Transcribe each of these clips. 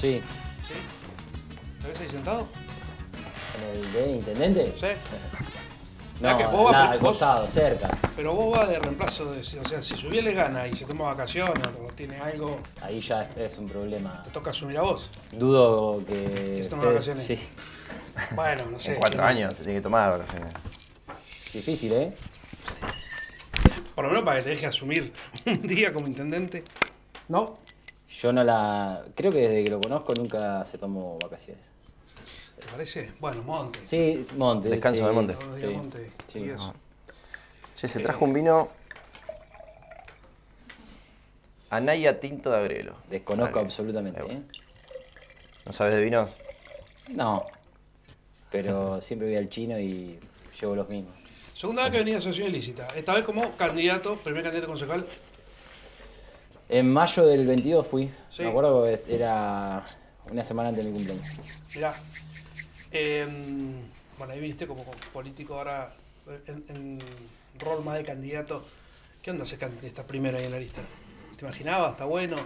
Sí. ¿Sí? ¿Te ves ahí sentado? ¿En el de intendente? Sí. No, que vos vas al vos- costado, cerca. Pero vos vas de reemplazo, de, o sea, si Subiel le gana y se toma vacaciones o tiene algo, Ahí ya es, es un problema. te toca asumir a vos. Dudo que. Que se tome vacaciones. Sí. Bueno, no sé. En cuatro años se tiene que tomar vacaciones. Difícil, ¿eh? Por lo menos para que te deje asumir un día como intendente. ¿No? Yo no la. Creo que desde que lo conozco nunca se tomó vacaciones. ¿Te parece? Bueno, Monte. Sí, Monte. Descanso sí, de Monte. Todos los días sí, Monte. sí. y eso. Che, se trajo un vino Anaya Tinto de Agrelo. Desconozco Vale. absolutamente, va. ¿eh? ¿No sabes de vinos? No. Pero siempre voy al chino y llevo los mismos. Segunda vez que venía a Asociación Ilícita. Esta vez como candidato, primer candidato concejal. En mayo del 22 fui. Sí. Me acuerdo que era una semana antes de mi cumpleaños. Mirá. eh, bueno, ahí viniste como político ahora en, en rol más de candidato. ¿Qué onda ser can- esta primera ahí en la lista? ¿Te imaginabas? ¿Está bueno?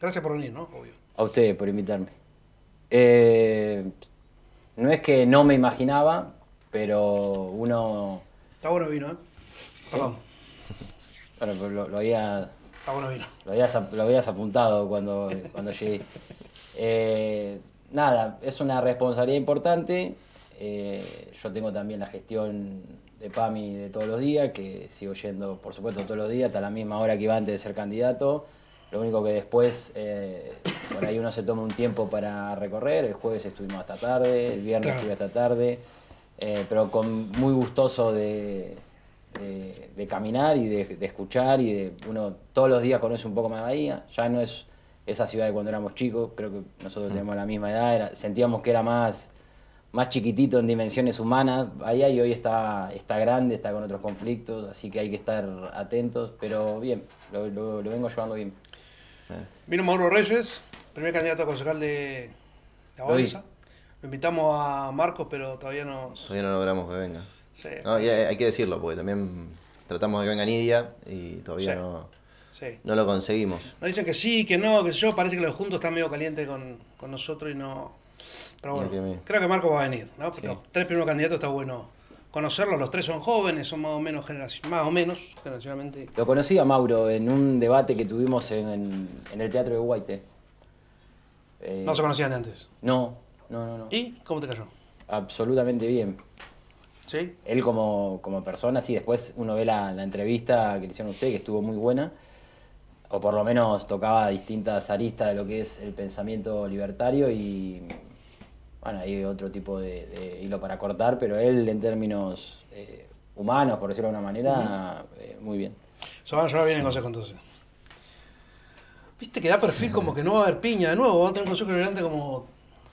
Gracias por venir, ¿no? Obvio. A ustedes por invitarme. Eh, no es que no me imaginaba, pero uno. Está bueno vino, ¿eh? Perdón. Bueno, pero lo, lo había, bueno vino. lo, habías, ap- lo habías apuntado cuando, cuando llegué. Eh, nada, es una responsabilidad importante. Eh, yo tengo también la gestión de PAMI de todos los días, que sigo yendo, por supuesto, todos los días, hasta la misma hora que iba antes de ser candidato. Lo único que después, eh, por ahí uno se toma un tiempo para recorrer. El jueves estuvimos hasta tarde, el viernes Claro. estuve hasta tarde, eh, pero con muy gustoso de, de- de caminar y de, de escuchar y de uno todos los días conoce un poco más Bahía. Ya no es esa ciudad de cuando éramos chicos, creo que nosotros tenemos la misma edad, era- sentíamos que era más, más chiquitito en dimensiones humanas Bahía y hoy está, está grande, está con otros conflictos, así que hay que estar atentos, pero bien, lo, lo- lo vengo llevando bien. Vino Mauro Reyes, primer candidato a concejal de, de. Avanza. Lo invitamos a Marcos, pero todavía no. Todavía no logramos que venga. Sí, No, y hay, hay que decirlo, porque también tratamos de que venga Nidia y todavía Sí. no, sí. no lo conseguimos. Nos dicen que sí, que no, que sé yo. Parece que los juntos están medio calientes con, con nosotros y no. Pero bueno, que creo que Marcos va a venir, ¿no? Sí. Los tres primeros candidatos está bueno conocerlos. Los tres son jóvenes, son más o menos generación, más o menos generacionalmente. Lo conocí a Mauro en un debate que tuvimos en, en- en el Teatro de Guaite. Eh, No se conocían de antes. No, no, no, no. ¿Y cómo te cayó? Absolutamente bien. ¿Sí? Él como, como persona, sí, después uno ve la, la entrevista que le hicieron a usted, que estuvo muy buena, o por lo menos tocaba distintas aristas de lo que es el pensamiento libertario y, bueno, hay otro tipo de, de hilo para cortar, pero él en términos eh, humanos, por decirlo de alguna manera, eh, muy bien. Se van a llevar bien en consejo entonces. Viste que da perfil como que no va a haber piña de nuevo. Va a tener un consejo liberante como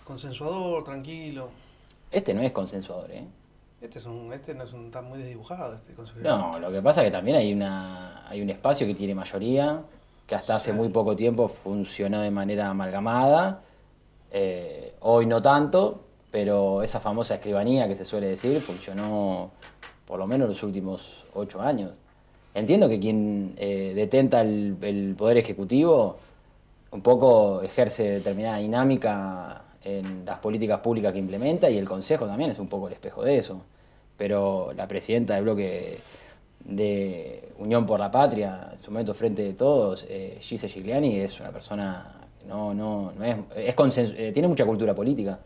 consensuador, tranquilo. Este no es consensuador, ¿eh? Este, es un, este no es un, está muy desdibujado, este No, lo que pasa es que también hay, una, hay un espacio que tiene mayoría, que hasta hace muy poco tiempo funcionó de manera amalgamada, eh, hoy no tanto, pero esa famosa escribanía que se suele decir funcionó por lo menos los últimos ocho años. Entiendo que quien eh, detenta el, el poder ejecutivo un poco ejerce determinada dinámica en las políticas públicas que implementa y el Consejo también es un poco el espejo de eso. Pero la presidenta del bloque de Unión por la Patria, en su momento frente de todos, eh, Gise Gigliani es una persona que no, no, no es, es consensu- eh, tiene mucha cultura política,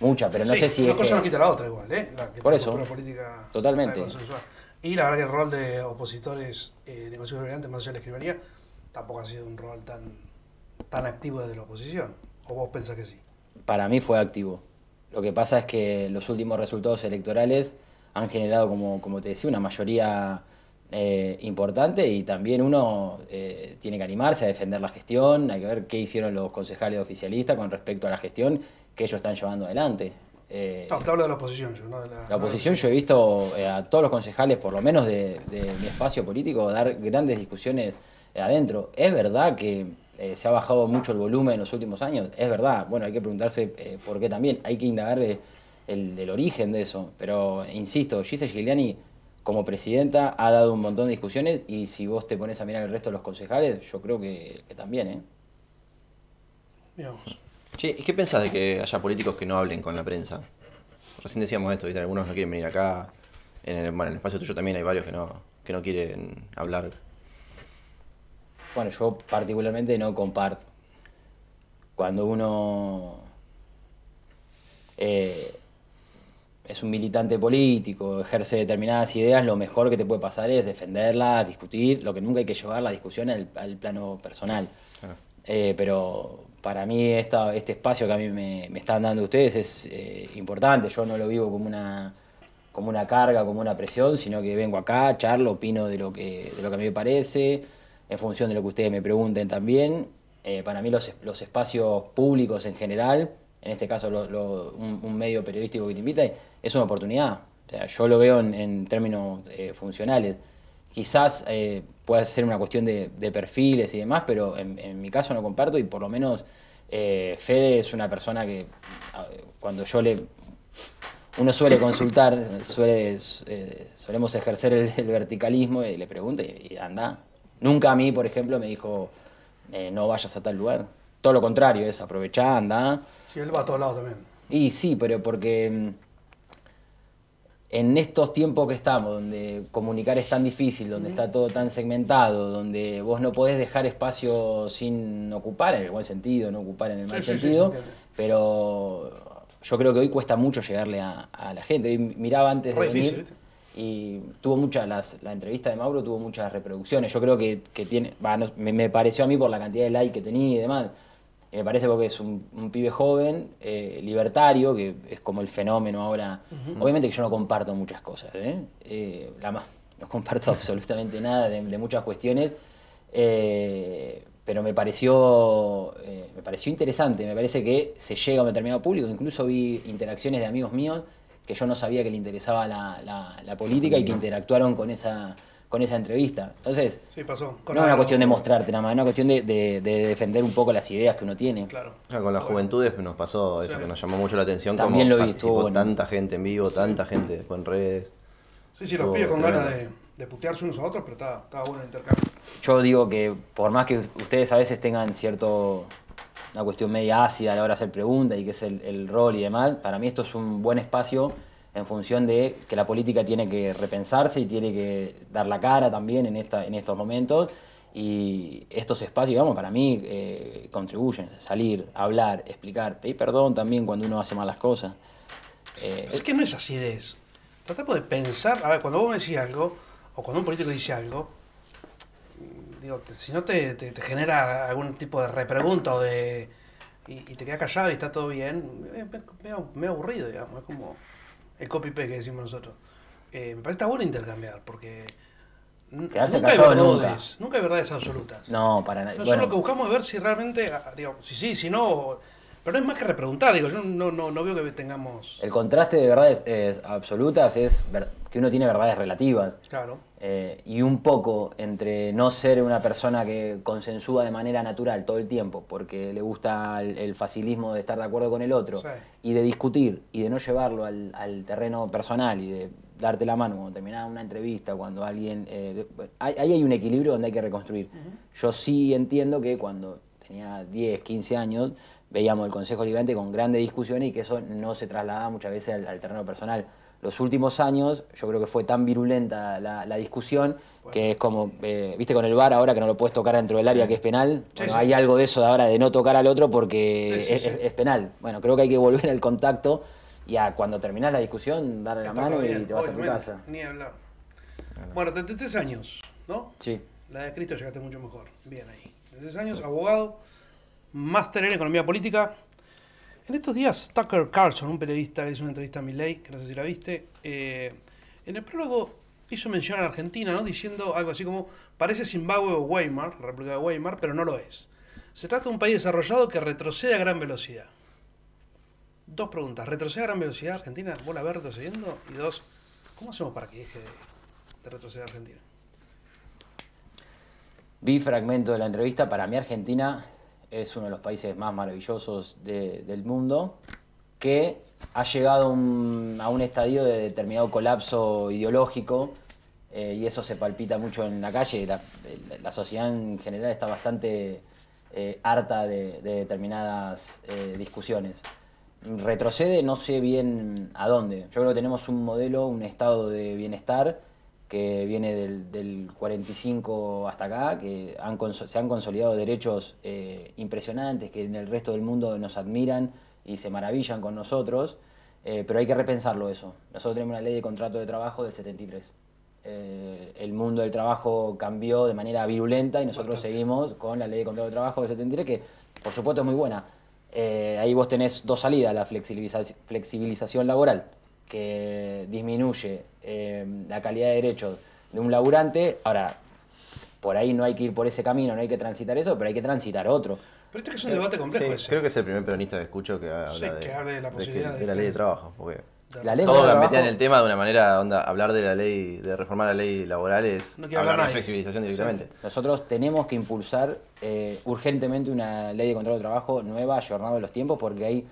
mucha, pero no Sí, sé si una cosa que- no quita la otra igual, ¿eh? La, que Por eso. cultura política Totalmente. Y la verdad que el rol de opositores eh, de Consejo Liberante, más allá de la escribanía, tampoco ha sido un rol tan, tan activo desde la oposición. ¿O vos pensás que sí? Para mí fue activo. Lo que pasa es que los últimos resultados electorales han generado, como, como te decía, una mayoría eh, importante y también uno eh, tiene que animarse a defender la gestión, hay que ver qué hicieron los concejales oficialistas con respecto a la gestión que ellos están llevando adelante. Eh, No, te hablo de la oposición yo, ¿no? De la, la oposición yo he visto eh, a todos los concejales, por lo menos de, de mi espacio político, dar grandes discusiones adentro. Es verdad que eh, se ha bajado mucho el volumen en los últimos años, es verdad. Bueno, hay que preguntarse eh, por qué también, hay que indagar el, el origen de eso. Pero, insisto, Giselle Giuliani como presidenta ha dado un montón de discusiones y si vos te pones a mirar el resto de los concejales, yo creo que, que también, ¿eh? Digamos. Che, ¿y qué pensás de que haya políticos que no hablen con la prensa? Recién decíamos esto, ¿viste? Algunos no quieren venir acá. En el, bueno, en el espacio tuyo también hay varios que no, que no quieren hablar. Bueno, yo particularmente no comparto. Cuando uno eh, es un militante político, ejerce determinadas ideas, lo mejor que te puede pasar es defenderlas, discutir, lo que nunca hay que llevar la discusión al, al plano personal. Ah. Eh, pero para mí esta, este espacio que a mí me, me están dando ustedes es eh, importante, yo no lo vivo como una, como una carga, como una presión, sino que vengo acá, charlo, opino de lo que, de lo que a mí me parece, en función de lo que ustedes me pregunten también. Eh, para mí los, espacios públicos en general, en este caso un, medio periodístico que te invita, es una oportunidad. Yo lo veo en, en términos eh, funcionales. Quizás eh, pueda ser una cuestión de, perfiles y demás, pero en, en mi caso no comparto y por lo menos eh, Fede es una persona que cuando yo le... Uno suele consultar, suele, solemos ejercer el, verticalismo y le pregunta y, y anda. Nunca a mí, por ejemplo, me dijo eh, no vayas a tal lugar. Todo lo contrario, es aprovechar, anda. Sí, él va a todos lados también. Y sí, pero porque mm, en estos tiempos que estamos, donde comunicar es tan difícil, donde está todo tan segmentado, donde vos no podés dejar espacio sin ocupar, en el buen sentido, no ocupar en el mal sí, sentido, pero yo creo que hoy cuesta mucho llegarle a, a la gente. Hoy miraba antes de Re venir. Y tuvo muchas, las- la entrevista de Mauro tuvo muchas reproducciones. Yo creo que, que tiene, va, no- me, me pareció a mí por la cantidad de likes que tenía y demás. Y me parece porque es un, un pibe joven, eh, libertario, que es como el fenómeno ahora. Obviamente que yo no comparto muchas cosas, ¿eh? Eh, la más, no comparto absolutamente nada de, de muchas cuestiones. eh, pero me pareció, eh, me pareció interesante, me parece que se llega a un determinado público. Incluso vi interacciones de amigos míos que yo no sabía que le interesaba la, la- la política y que interactuaron con esa, con esa entrevista. Entonces, Sí, pasó. no Con es una cuestión de mostrarte nada más, es una cuestión de, de- de defender un poco las ideas que uno tiene. Claro. Con las juventudes nos pasó eso, Sí. que nos llamó mucho la atención. También como lo vi, participó bueno. tanta gente en vivo, tanta gente después en redes. Sí, sí, los pibes con tremendo. ganas de, de putearse unos a otros, pero estaba, estaba bueno el intercambio. Yo digo que por más que ustedes a veces tengan cierto una cuestión media ácida a la hora de hacer preguntas y que es el, el rol y demás, para mí esto es un buen espacio en función de que la política tiene que repensarse y tiene que dar la cara también en, esta, en estos momentos. Y estos espacios, vamos, para mí eh, contribuyen. Salir, hablar, explicar, pedir perdón también cuando uno hace malas cosas. Eh, Es que no es acidez. Tratamos de pensar, a ver, cuando vos me decís algo, o cuando un político dice algo, digo, te- si no te, te- te genera algún tipo de repregunta o de. Y, y te quedas callado y está todo bien, es medio, medio aburrido, digamos, es como el copy-paste que decimos nosotros. Eh, me parece que está bueno intercambiar, porque. Quedarse nunca hay callado verdades, nunca hay verdades absolutas. no, para nada. Nosotros lo que buscamos es ver si realmente, ah, digo, si sí, si no. Pero no es más que repreguntar, digo, yo no, no, no veo que tengamos. El contraste de verdades eh, absolutas es ver- que uno tiene verdades relativas. Claro. Eh, y un poco entre no ser una persona que consensúa de manera natural todo el tiempo, porque le gusta el, el facilismo de estar de acuerdo con el otro, Sí. y de discutir y de no llevarlo al, al terreno personal y de darte la mano cuando termina una entrevista, cuando alguien... eh, de- ahí hay un equilibrio donde hay que reconstruir. Yo sí entiendo que cuando tenía 10, 15 años, veíamos el Consejo Liberante con grandes discusiones y que eso no se trasladaba muchas veces al, al terreno personal. Los últimos años, yo creo que fue tan virulenta la, la discusión que es como, eh, viste, con el VAR ahora que no lo puedes tocar dentro del área que es penal. Sí, Bueno, sí. hay algo de eso de ahora de no tocar al otro porque Sí, sí, es, sí. es- es penal. Bueno, creo que hay que volver al contacto y a cuando terminás la discusión, darle la mano y te vas a tu casa. Ni hablar. Bueno, 33 años, ¿no? Sí. La de Cristo llegaste mucho mejor. Bien ahí. 33 años, abogado, máster en economía política. En estos días, Tucker Carlson, un periodista que hizo una entrevista a Milley, que no sé si la viste, eh, en el prólogo hizo mención a Argentina, ¿no? Diciendo algo así como, parece Zimbabue o Weimar, la República de Weimar, pero no lo es. Se trata de un país desarrollado que retrocede a gran velocidad. Dos preguntas. ¿Retrocede a gran velocidad Argentina? ¿Vos la ves retrocediendo? Y dos, ¿cómo hacemos para que deje de, de retroceder Argentina? Vi fragmento de la entrevista. Para mí Argentina es uno de los países más maravillosos de- del mundo que ha llegado a un- a un estadio de determinado colapso ideológico eh, y eso se palpita mucho en la calle. La, sociedad en general está bastante eh, harta de, de determinadas eh, discusiones. Retrocede, no sé bien a dónde. Yo creo que tenemos un modelo, un estado de bienestar que viene del, del 45 hasta acá, que han se han consolidado derechos eh, impresionantes, que en el resto del mundo nos admiran y se maravillan con nosotros, eh, pero hay que repensarlo eso. Nosotros tenemos una ley de contrato de trabajo del 73. Eh, el mundo del trabajo cambió de manera virulenta y nosotros Bastante. seguimos con la ley de contrato de trabajo del 73, que por supuesto es muy buena. Ahí vos tenés dos salidas, la flexibiliza- flexibilización laboral, que disminuye eh, la calidad de derechos de un laburante. Ahora, por ahí no hay que ir por ese camino, no hay que transitar eso, pero hay que transitar otro. Pero este que es un debate complejo Sí, ese. creo que es el primer peronista que escucho que habla Sí, de, que hable de la que- posibilidad de de- la ley de trabajo. Porque La ley todos metían el tema de una manera, onda, hablar de la ley, de reformar la ley laboral es No hablar hablar de nadie. flexibilización directamente. Nosotros tenemos que impulsar eh, urgentemente una ley de contrato de trabajo nueva, ayornada de los tiempos, porque hay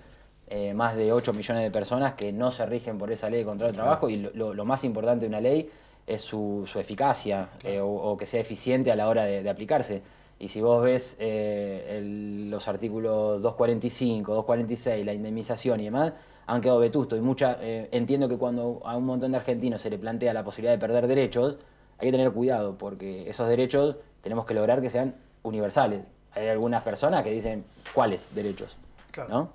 eh, más de 8 millones de personas que no se rigen por esa ley de contrato de trabajo y lo, lo- más importante de una ley es su, su eficacia eh, o, o que sea eficiente a la hora de, de aplicarse. Y si vos ves eh, el- los artículos 245, 246, la indemnización y demás, han quedado vetustos. Y mucha, eh, entiendo que cuando a un montón de argentinos se le plantea la posibilidad de perder derechos, hay que tener cuidado, porque esos derechos tenemos que lograr que sean universales. Hay algunas personas que dicen, ¿cuáles derechos? Claro. ¿No?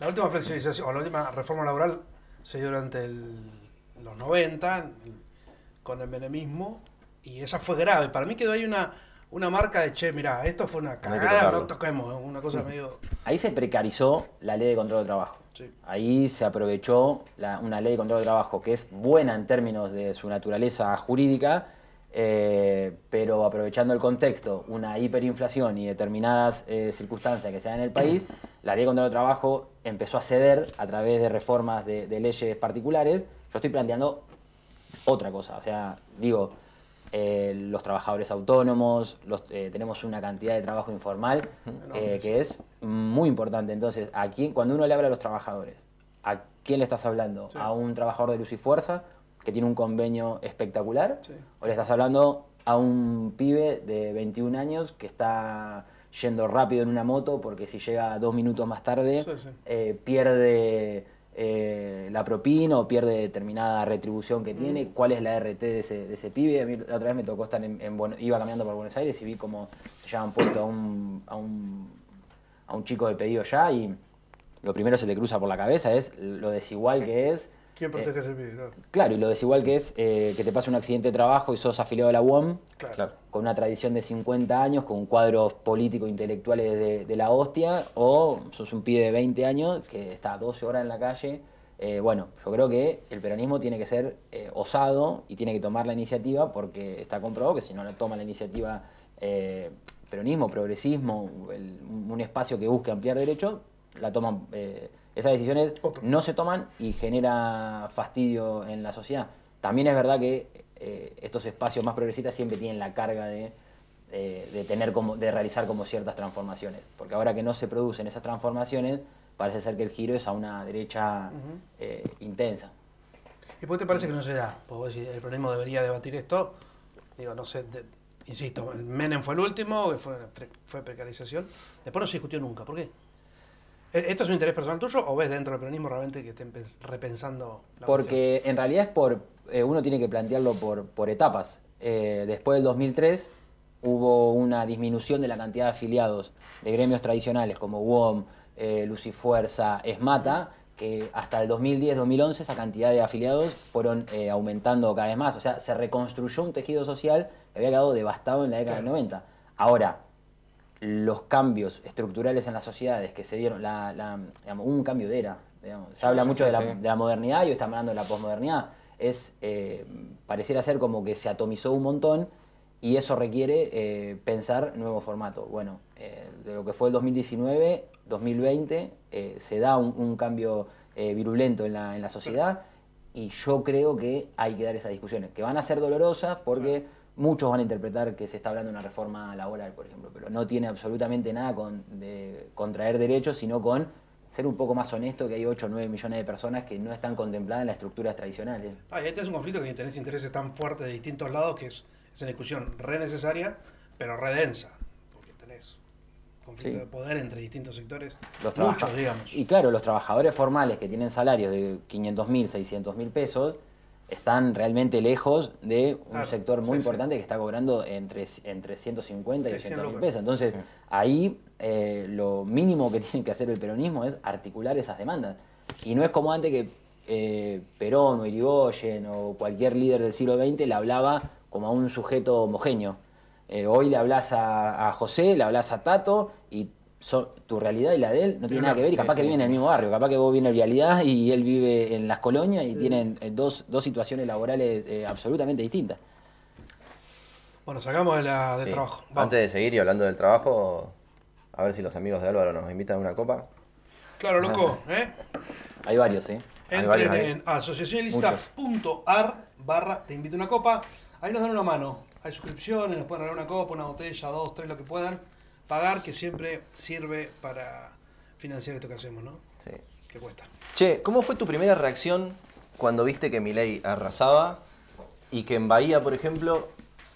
La última flexibilización o la última reforma laboral se dio durante el- los 90 el- con el menemismo y esa fue grave. Para mí quedó ahí una, una marca de, che, mirá, esto fue una cagada, tocarlo. no toquemos, una cosa medio... Ahí se precarizó la ley de control de trabajo. Sí. Ahí se aprovechó la- una ley de control de trabajo que es buena en términos de su naturaleza jurídica, eh, pero aprovechando el contexto, una hiperinflación y determinadas eh, circunstancias que se dan en el país, la ley control de trabajo empezó a ceder a través de reformas de, de leyes particulares. Yo estoy planteando otra cosa. O sea, digo, eh, los trabajadores autónomos, los, eh, tenemos una cantidad de trabajo informal eh, que es muy importante. Entonces, ¿a quién, cuando uno le habla a los trabajadores, ¿a quién le estás hablando? Sí. ¿A un trabajador de luz y fuerza que tiene un convenio espectacular? Sí. ¿O le estás hablando a un pibe de 21 años que está yendo rápido en una moto porque si llega dos minutos más tarde Sí, sí. eh, pierde eh, la propina o pierde determinada retribución que tiene, cuál es la RT de ese, de ese pibe. A mí la otra vez me tocó estar en, en Buenos- iba caminando por Buenos Aires y vi como ya han puesto a un, a un, a un chico de pedido ya y lo primero que se te cruza por la cabeza es lo desigual que es. ¿Quién eh, protege ese pibe? Claro. Claro, y lo desigual que es eh, que te pase un accidente de trabajo y sos afiliado a la UOM, Claro. Con una tradición de 50 años, con cuadros políticos intelectuales de, de la hostia, o sos un pibe de 20 años que está 12 horas en la calle. Eh, bueno, yo creo que el peronismo tiene que ser eh, osado y tiene que tomar la iniciativa porque está comprobado que si no la toma la iniciativa eh, peronismo, progresismo, el- un espacio que busque ampliar derechos, la toman. Esas decisiones Otro. no se toman y genera fastidio en la sociedad. También es verdad que eh, estos espacios más progresistas siempre tienen la carga de, eh, de tener como, de realizar como ciertas transformaciones. Porque ahora que no se producen esas transformaciones, parece ser que el giro es a una derecha eh, intensa. ¿Y por qué te parece que no se da? Porque el peronismo debería debatir esto. Digo, no sé, de- insisto, el Menem fue el último, fue, fue precarización. Después no se discutió nunca. ¿Por qué? ¿E- ¿Esto es un interés personal tuyo o ves dentro del peronismo realmente que estén pens- repensando la cuestión? Porque en realidad es por, eh, uno tiene que plantearlo por, por etapas. Eh, después del 2003 hubo una disminución de la cantidad de afiliados de gremios tradicionales como UOM, eh, Luz y Fuerza, ESMATA, que hasta el 2010-2011 esa cantidad de afiliados fueron eh, aumentando cada vez más. O sea, se reconstruyó un tejido social que había quedado devastado en la década del 90. Ahora, los cambios estructurales en las sociedades que se dieron, la, la- digamos, un cambio de era. digamos. Se habla sí, mucho sí, de, la, sí. de la modernidad y hoy estamos hablando de la posmodernidad. Es, eh, pareciera ser como que se atomizó un montón y eso requiere eh, pensar nuevo formato. Bueno, eh, de lo que fue el 2019, 2020, eh, se da un, un cambio virulento en la, en la sociedad y yo creo que hay que dar esas discusiones, que van a ser dolorosas porque muchos van a interpretar que se está hablando de una reforma laboral, por ejemplo, pero no tiene absolutamente nada con de contraer derechos, sino con ser un poco más honesto que hay 8 o 9 millones de personas que no están contempladas en las estructuras tradicionales. Ah, y este es un conflicto que tenés intereses tan fuertes de distintos lados que es, es una discusión re necesaria, pero re densa. Porque tenés conflicto Sí. de poder entre distintos sectores. Los Muchos, digamos. Y claro, los trabajadores formales que tienen salarios de 500 mil, 600 mil pesos, están realmente lejos de un Claro, sector muy sí, sí. importante que está cobrando entre, entre 150 y Sí, 100 200 mil pesos. Entonces, ahí eh, lo mínimo que tiene que hacer el peronismo es articular esas demandas. Y no es como antes que eh, Perón o Irigoyen o cualquier líder del siglo XX le hablaba como a un sujeto homogéneo. Eh, hoy le hablas a, a José, le hablas a Tato y so- tu realidad y la de él no tiene nada que ver. Y Sí, capaz sí, que viven en el sí. mismo barrio, capaz que vos vives en Vialidad y él vive en las colonias y tienen eh, dos, dos situaciones laborales eh, absolutamente distintas. Bueno, sacamos de la, del Sí. trabajo. Vamos. Antes de seguir y hablando del trabajo, a ver si los amigos de Álvaro nos invitan a una copa. Claro, loco, ¿eh? Hay varios, ¿eh? Hay Entren varios en asociacionilista.ar barra te invito a una copa. Ahí nos dan una mano. Hay suscripciones, nos pueden regalar una copa, una botella, dos, tres, lo que puedan. Pagar, que siempre sirve para financiar esto que hacemos, ¿no? Sí. Que cuesta. Che, ¿cómo fue tu primera reacción cuando viste que Milei arrasaba y que en Bahía, por ejemplo,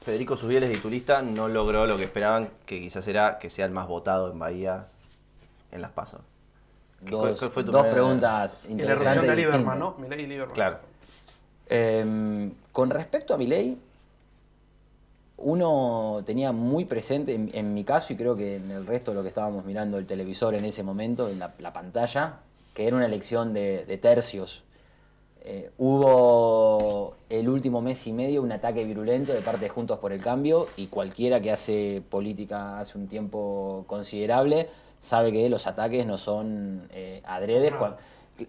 Federico Subieles de Turista no logró lo que esperaban, que quizás era que sea el más votado en Bahía en las PASO? ¿Qué- Dos, cuál fue tu dos primera- preguntas Y la interesantes. erupción de Lieberman. ¿no? Milei y Lieberman. Claro. Eh, con respecto a mi ley, uno tenía muy presente, en, en mi caso y creo que en el resto de lo que estábamos mirando el televisor en ese momento, en la, la pantalla, que era una elección de, de tercios. Eh, hubo el último mes y medio un ataque virulento de parte de Juntos por el Cambio y cualquiera que hace política hace un tiempo considerable sabe que los ataques no son eh, adredes,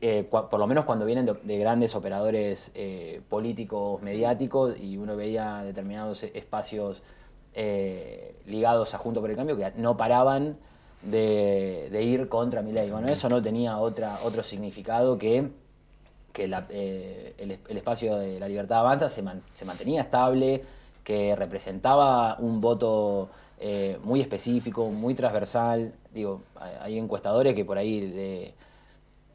eh, por lo menos cuando vienen de, de grandes operadores eh, políticos mediáticos y uno veía determinados espacios eh, ligados a Juntos por el Cambio que no paraban de, ir contra mi ley. Bueno, eso no tenía otra, otro significado que que el, espacio de la libertad avanza se, man- se mantenía estable, que representaba un voto muy específico, muy transversal. Digo, hay encuestadores que por ahí de-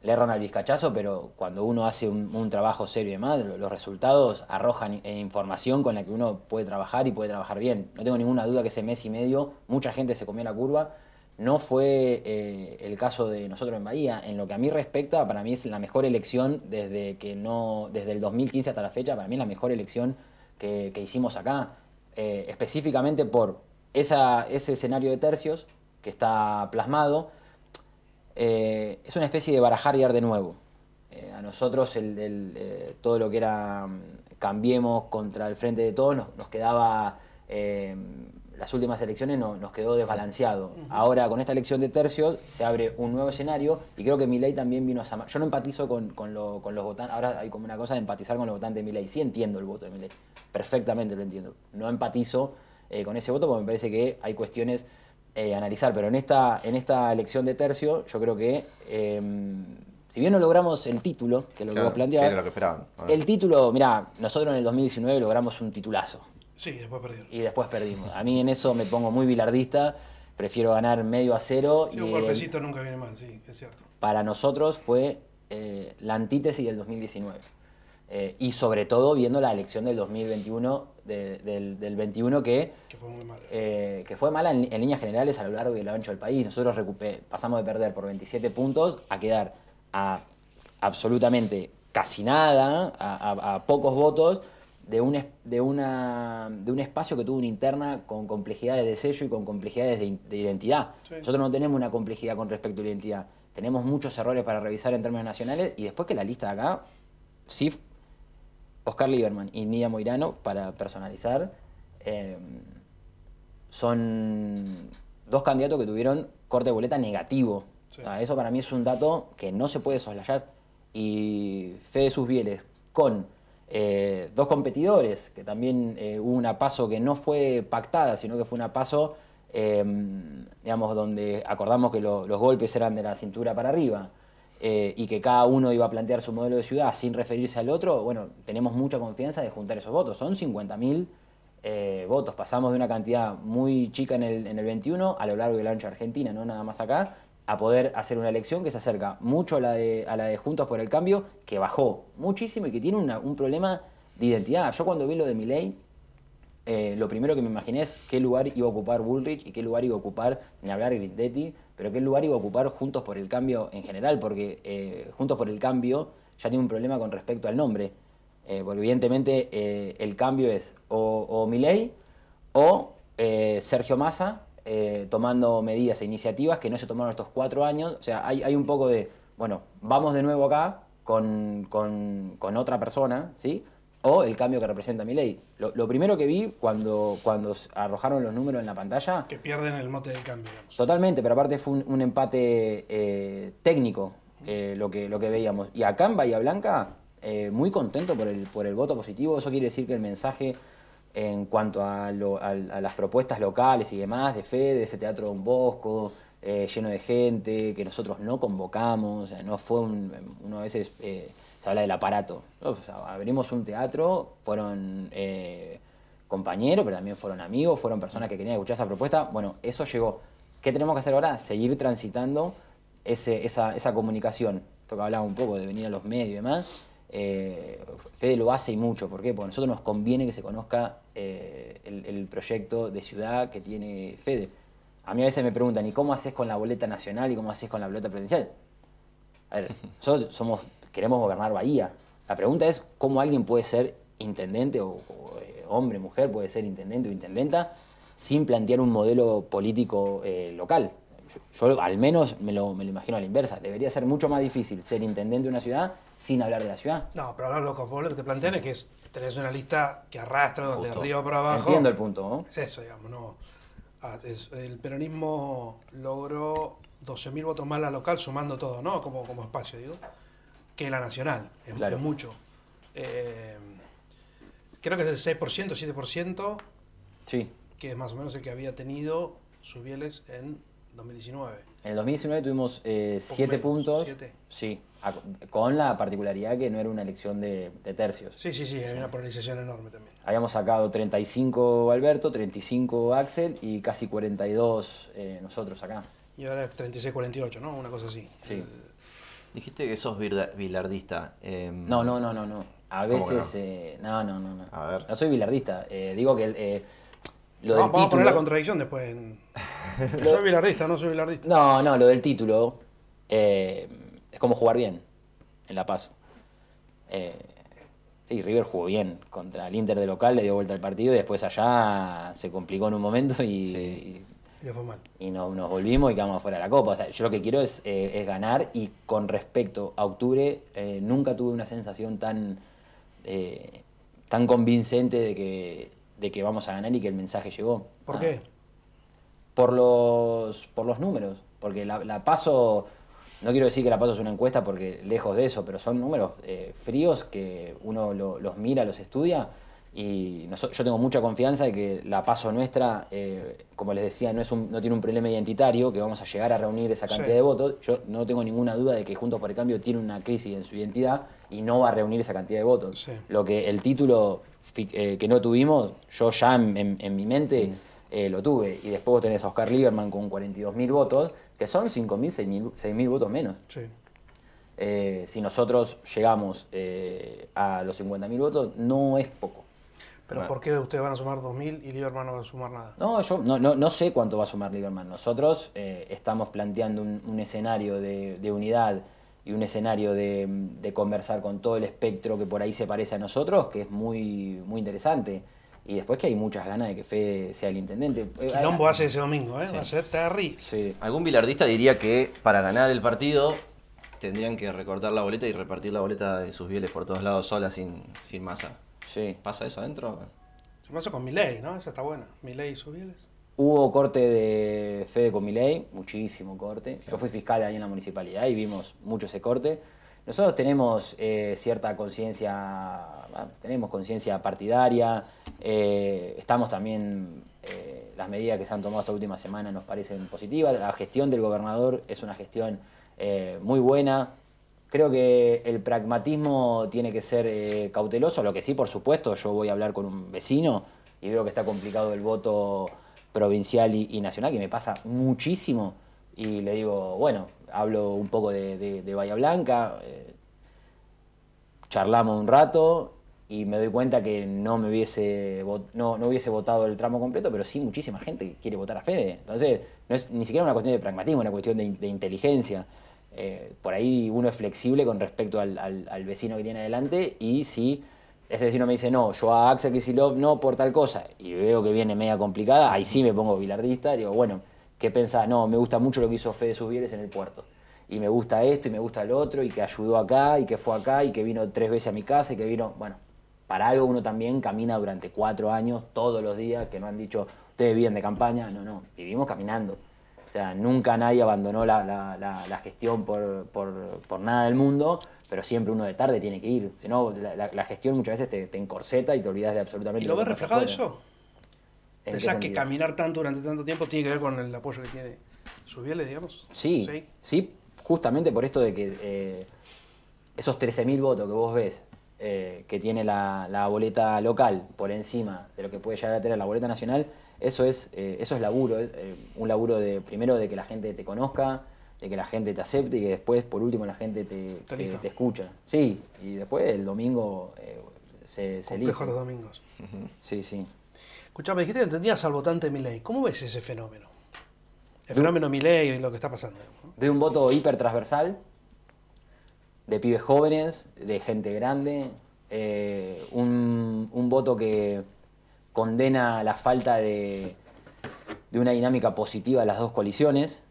le erran al vizcachazo, pero cuando uno hace un, un trabajo serio y demás, lo- los resultados arrojan eh, información con la que uno puede trabajar y puede trabajar bien. No tengo ninguna duda que ese mes y medio mucha gente se comió la curva. No fue eh, el caso de nosotros en Bahía. En lo que a mí respecta, para mí es la mejor elección desde que no, desde el 2015 hasta la fecha. Para mí es la mejor elección que, que hicimos acá, eh, específicamente por esa, ese escenario de tercios que está plasmado. Eh, es una especie de barajar y dar de nuevo. Eh, a nosotros el- el, eh, todo lo que era mm, Cambiemos contra el Frente de Todos nos, nos quedaba, las últimas elecciones no- nos quedó desbalanceado. Ahora con esta elección de tercios se abre un nuevo escenario y creo que Milei también vino a... sama- Yo no empatizo con, con lo- con los votantes, ahora hay como una cosa de empatizar con los votantes de Milei. Sí entiendo el voto de Milei, perfectamente lo entiendo. No empatizo con ese voto porque me parece que hay cuestiones eh, analizar, pero en esta, en esta elección de tercio yo creo que eh, si bien no logramos el título, que es lo Claro, que vos planteabas, que era lo que esperaban. El título, mirá, nosotros en el 2019 logramos un titulazo Sí, después perdieron. y después perdimos. A mí en eso me pongo muy bilardista, prefiero ganar medio a cero Sí, y un el- golpecito nunca viene mal, sí, es cierto. para nosotros fue eh, la antítesis del 2019. Eh, y sobre todo viendo la elección del 2021, de- del, del 21 que, Que fue muy mal. eh, que fue mala en, en líneas generales a lo largo y a lo ancho del país. Nosotros recupe- pasamos de perder por 27 puntos a quedar a absolutamente casi nada, a, a- a pocos votos, de un, de, una, de un espacio que tuvo una interna con complejidades de sello y con complejidades de, identidad. Sí. Nosotros no tenemos una complejidad con respecto a la identidad. Tenemos muchos errores para revisar en términos nacionales y después que la lista de acá, sí, Oscar Lieberman y Nidia Moirano, para personalizar, eh, son dos candidatos que tuvieron corte de boleta negativo. Sí. O sea, eso para mí es un dato que no se puede soslayar. Y Fede Susbieles con eh, dos competidores, que también eh, hubo una paso que no fue pactada, sino que fue una paso, eh, digamos, donde acordamos que lo- los golpes eran de la cintura para arriba. Eh, y que cada uno iba a plantear su modelo de ciudad sin referirse al otro, bueno, tenemos mucha confianza de juntar esos votos. Son 50.000 eh, votos. Pasamos de una cantidad muy chica en el, en el 21 a lo largo y ancho de Argentina, no nada más acá, a poder hacer una elección que se acerca mucho a la de, a la de Juntos por el Cambio, que bajó muchísimo y que tiene un problema de identidad. Yo cuando vi lo de mi ley, eh, lo primero que me imaginé es qué lugar iba a ocupar Bullrich y qué lugar iba a ocupar, ni hablar Grindetti, pero qué lugar iba a ocupar Juntos por el Cambio en general, porque eh, Juntos por el Cambio ya tiene un problema con respecto al nombre. Eh, porque evidentemente eh, el cambio es o, o Milei o Sergio Massa tomando medidas e iniciativas que no se tomaron estos cuatro años. O sea, hay, hay un poco de, bueno, vamos de nuevo acá con, con- con otra persona, ¿sí? O el cambio que representa Milei. Lo, lo primero que vi cuando, cuando arrojaron los números en la pantalla Que pierden el mote del cambio, digamos. Totalmente, pero aparte fue un, un empate eh, técnico eh, lo, que, lo que veíamos. Y acá en Bahía Blanca, eh, muy contento por el, por el voto positivo. Eso quiere decir que el mensaje en cuanto a, lo- a- a las propuestas locales y demás de Fede, ese teatro Don Bosco, eh, lleno de gente, que nosotros no convocamos, o sea, no fue un, uno a veces eh, se habla del aparato. O sea, abrimos un teatro, fueron eh, compañeros, pero también fueron amigos, fueron personas que querían escuchar esa propuesta. Bueno, eso llegó. ¿Qué tenemos que hacer ahora? Seguir transitando ese- esa, esa comunicación. Esto que hablaba un poco de venir a los medios y demás. Eh, Fede lo hace y mucho. ¿Por qué? Porque a nosotros nos conviene que se conozca eh, el, el proyecto de ciudad que tiene Fede. A mí a veces me preguntan, ¿y cómo haces con la boleta nacional y cómo haces con la boleta presidencial? A ver, nosotros somos, queremos gobernar Bahía. La pregunta es cómo alguien puede ser intendente o, o, eh, hombre, mujer, puede ser intendente o intendenta sin plantear un modelo político eh, local. Yo, yo al menos me lo, me lo imagino a la inversa. Debería ser mucho más difícil ser intendente de una ciudad sin hablar de la ciudad. No, pero ahora lo que, vos lo que te plantean es que es- tenés una lista que arrastra de Justo. arriba para abajo. Entiendo el punto, ¿no? Es eso, digamos, no. Ah, es- el peronismo logró 12.000 votos más la local, sumando todo, ¿no? Como, como espacio, digo, que la nacional. Es, Claro. es mucho. Eh, creo que es del 6%, 7%, Sí. que es más o menos el que había tenido Subieles en 2019. En el 2019 tuvimos eh, Poco siete menos, puntos. siete. Sí, a- con la particularidad que no era una elección de, de tercios. Sí, sí, sí, hay una polarización enorme también. Habíamos sacado 35 Alberto, 35 Axel y casi 42 eh, nosotros acá. Y ahora es 36-48, ¿no? Una cosa así. Sí. El- Dijiste que sos bilardista. em, No, no, no, no, no. A ¿Cómo que veces. eh, No, no, no, no. A ver. No soy bilardista. Eh, digo que eh, lo vamos, del vamos a poner la título. contradicción después. En... soy bilardista, no soy bilardista. No, no, lo del título eh, es como jugar bien en La Paso. Eh, y River jugó bien contra el Inter de local, le dio vuelta al partido y después allá se complicó en un momento y, Y le fue mal. y no- nos volvimos y quedamos fuera de la Copa. O sea, yo lo que quiero es, eh, es ganar y con respecto a octubre eh, nunca tuve una sensación tan, eh, tan convincente de que, de que vamos a ganar y que el mensaje llegó. ¿Por Ah, qué? por los, por los números. Porque la, la paso, no quiero decir que la paso es una encuesta porque lejos de eso, pero son números eh, fríos que uno lo- los mira, los estudia. Y yo tengo mucha confianza de que la paso nuestra, eh, como les decía, no, es un- no tiene un problema identitario, que vamos a llegar a reunir esa cantidad Sí. de votos. Yo no tengo ninguna duda de que Juntos por el Cambio tiene una crisis en su identidad y no va a reunir esa cantidad de votos. Sí. Lo que el título eh, que no tuvimos, yo ya en, en- en mi mente Mm. eh, lo tuve. Y después vos tenés a Oscar Lieberman con 42.000 votos, que son 5.000, 6.000 6.000 votos menos. Sí. Eh, si nosotros llegamos eh, a los 50.000 votos, no es poco. Pero Bueno. ¿por qué ustedes van a sumar 2.000 y Lieberman no va a sumar nada? No, yo no, no, no sé cuánto va a sumar Lieberman. Nosotros eh, estamos planteando un, un escenario de, de unidad y un escenario de, de conversar con todo el espectro que por ahí se parece a nosotros, que es muy, muy interesante. Y después que hay muchas ganas de que Fede sea el intendente. Eh, Quilombo hace ese domingo, ¿eh? Sí. Va a ser terrible. Sí. Algún bilardista diría que para ganar el partido tendrían que recortar la boleta y repartir la boleta de sus bieles por todos lados sola sin, sin masa. Sí. ¿Pasa eso adentro? Se me hace con Milei, ¿no? Esa está buena. Milei y Subieles. Hubo corte de Fede con Milei, muchísimo corte. Yo fui fiscal ahí en la municipalidad y vimos mucho ese corte. Nosotros tenemos eh, cierta conciencia, ah, tenemos conciencia partidaria, eh, estamos también, eh, las medidas que se han tomado esta última semana nos parecen positivas. La gestión del gobernador es una gestión eh, muy buena. Creo que el pragmatismo tiene que ser eh, cauteloso, lo que sí, por supuesto, yo voy a hablar con un vecino y veo que está complicado el voto provincial y, nacional, que me pasa muchísimo, y le digo, bueno, hablo un poco de, de- Bahía Blanca, eh, charlamos un rato y me doy cuenta que no me hubiese no, no hubiese votado el tramo completo, pero sí muchísima gente quiere votar a Fede. Entonces, no es ni siquiera una cuestión de pragmatismo, es una cuestión de, inteligencia. Eh, por ahí uno es flexible con respecto al, vecino que tiene adelante y si ese vecino me dice, no, yo a Axel Kisilov no por tal cosa, y veo que viene media complicada, ahí sí me pongo bilardista digo, bueno, ¿qué pensás? No, me gusta mucho lo que hizo Fede Subieres en el puerto y me gusta esto y me gusta el otro y que ayudó acá y que fue acá y que vino tres veces a mi casa y que vino, bueno, para algo uno también camina durante cuatro años, todos los días, que no han dicho, ustedes viven de campaña, no, no, vivimos caminando. O sea, nunca nadie abandonó la, gestión por, nada del mundo, pero siempre uno de tarde tiene que ir. Si no, la, gestión muchas veces te, te, encorseta y te olvidas de absolutamente ¿Y lo ves reflejado eso? ¿Pensás que caminar tanto durante tanto tiempo tiene que ver con el apoyo que tiene Subieles, digamos? Sí, sí, justamente por esto de que eh, esos 13.000 votos que vos ves eh, que tiene la, boleta local por encima de lo que puede llegar a tener la boleta nacional, eso es, eh, eso es laburo, eh, un laburo de primero de que la gente te conozca, de que la gente te acepte y que después, por último, la gente te, te, escucha. Sí, y después el domingo se, se elige. los domingos. Sí, sí. Escuchame, dijiste que entendías al votante Milei. ¿Cómo ves ese fenómeno? El fenómeno Milei y lo que está pasando. Veo un voto hiper transversal, de pibes jóvenes, de gente grande, eh, un, voto que condena la falta de, una dinámica positiva de las dos coaliciones.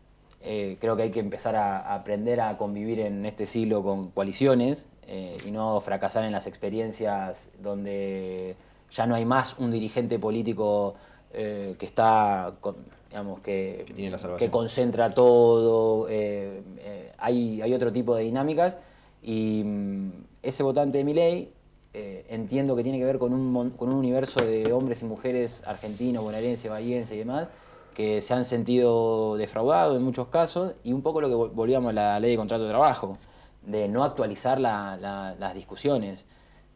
Eh, creo que hay que empezar a, aprender a convivir en este siglo con coaliciones eh, y no fracasar en las experiencias donde ya no hay más un dirigente político que está, digamos, que, que, concentra todo. hay, hay otro tipo de dinámicas y mm, ese votante de mi ley eh, entiendo que tiene que ver con un, con un universo de hombres y mujeres argentinos, bonaerenses, bahienses y demás, que se han sentido defraudados en muchos casos, y un poco lo que volvíamos a la ley de contrato de trabajo, de no actualizar las discusiones.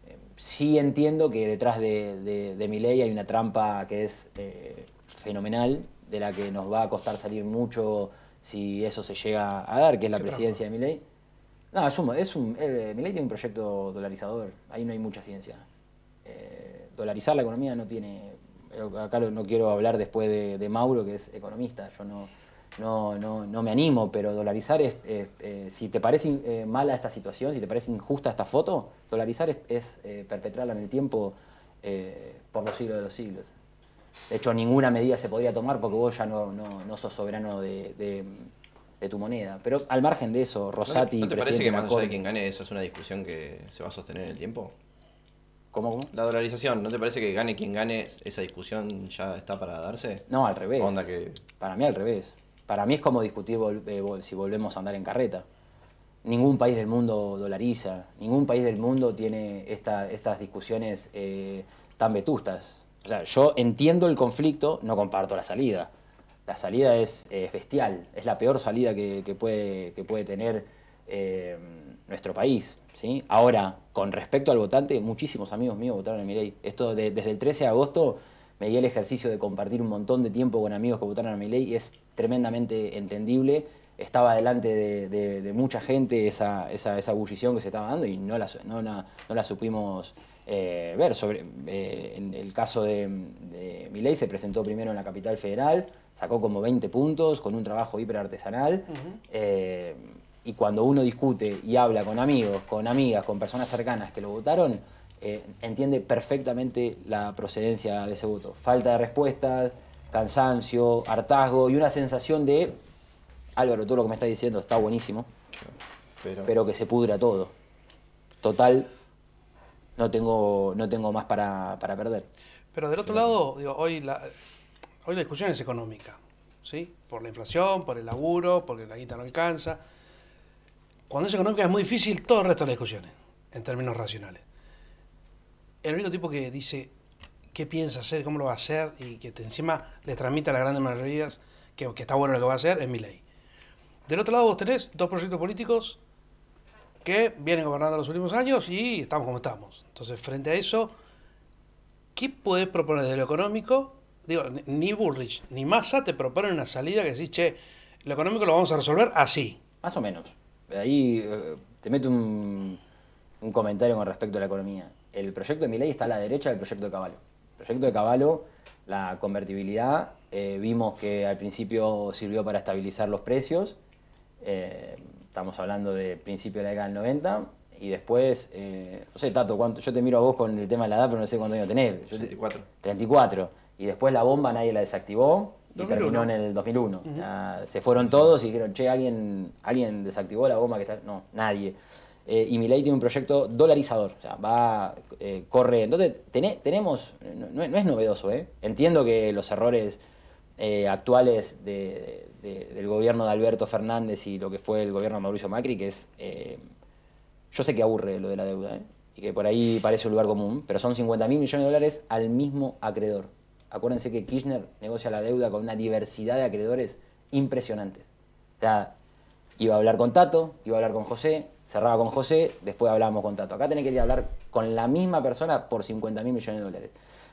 Eh, sí entiendo que detrás de, de, mi ley hay una trampa que es eh, fenomenal, de la que nos va a costar salir mucho si eso se llega a dar, que es la presidencia de mi ley. No, es un, es un eh, tiene un proyecto dolarizador, ahí no hay mucha ciencia. Eh, dolarizar la economía no tiene, acá no quiero hablar después de, Mauro, que es economista, yo no, no, no, no me animo, pero dolarizar es, eh, si te parece mala esta situación, si te parece injusta esta foto, dolarizar es, perpetrarla en el tiempo por los siglos de los siglos. De hecho, ninguna medida se podría tomar porque vos ya no, no, sos soberano de tu moneda. Pero al margen de eso, Rosati... ¿No te, parece que más allá de quien gane esa es una discusión que se va a sostener en el tiempo? ¿Cómo, ¿Cómo? La dolarización, ¿no te parece que gane quien gane esa discusión ya está para darse? No, al revés. Para mí al revés. Para mí es como discutir eh, si volvemos a andar en carreta. Ningún país del mundo dolariza, ningún país del mundo tiene estas discusiones eh, tan vetustas. O sea, yo entiendo el conflicto, no comparto la salida la salida es bestial, es la peor salida que, puede, que puede tener eh, nuestro país. Ahora, con respecto al votante, muchísimos amigos míos votaron a Milei. Esto desde el 13 de agosto me di el ejercicio de compartir un montón de tiempo con amigos que votaron a Milei y es tremendamente entendible. Estaba delante de, mucha gente esa, esa, esa, que se estaba dando y no la, no, la supimos eh, ver. Eh, en el caso de, de Milei se presentó primero en la capital federal, sacó como 20 puntos con un trabajo hiper artesanal. Eh, y cuando uno discute y habla con amigos, con amigas, con personas cercanas que lo votaron, eh, entiende perfectamente la procedencia de ese voto. Falta de respuestas, cansancio, hartazgo y una sensación de, Álvaro, todo lo que me está diciendo está buenísimo, pero, que se pudra todo. Total, no tengo, no tengo más para, para perder. Pero del otro lado, digo, hoy la, Hoy la discusión es económica, ¿sí? Por la inflación, por el laburo, porque la guita no alcanza. Cuando es económica es muy difícil todo el resto de las discusiones, en términos racionales. El único tipo que dice qué piensa hacer, cómo lo va a hacer y que encima les transmite a las grandes mayorías que, está bueno lo que va a hacer es mi ley. Del otro lado vos tenés dos proyectos políticos que vienen gobernando los últimos años y estamos como estamos. Entonces, frente a eso, ¿qué puedes proponer desde lo económico digo, ni Bullrich ni Massa te proponen una salida que decís, che, lo económico lo vamos a resolver así. Más o menos. Ahí eh, te mete un, un comentario con respecto a la economía. El proyecto de Milei está a la derecha del proyecto de Caballo. El proyecto de Caballo, la convertibilidad, eh, vimos que al principio sirvió para estabilizar los precios. eh, estamos hablando de principio de la década del 90. Y después, eh, no sé, Tato, ¿cuánto? yo te miro a vos con el tema de la edad, pero no sé cuánto años tenés. Yo te- 34. 34. Y después la bomba nadie la desactivó y 2001. terminó en el 2001. Ya se fueron todos y dijeron, che, ¿alguien, alguien desactivó la bomba que está. No, nadie. Eh, y Milei tiene un proyecto dolarizador. O sea, va, eh, corre. Entonces, tené- tenemos. No, no es- no es novedoso, ¿eh? Entiendo que los errores eh, actuales de- de- del gobierno de Alberto Fernández y lo que fue el gobierno de Mauricio Macri, que es. yo sé que aburre lo de la deuda, y que por ahí parece un lugar común, pero son 50 mil millones de dólares al mismo acreedor. Acuérdense que Kirchner negocia la deuda con una diversidad de acreedores impresionantes. O sea, iba a hablar con Tato, iba a hablar con José, cerraba con José, después hablábamos con Tato. Acá tenés que ir a hablar con la misma persona por 50 mil millones de dólares.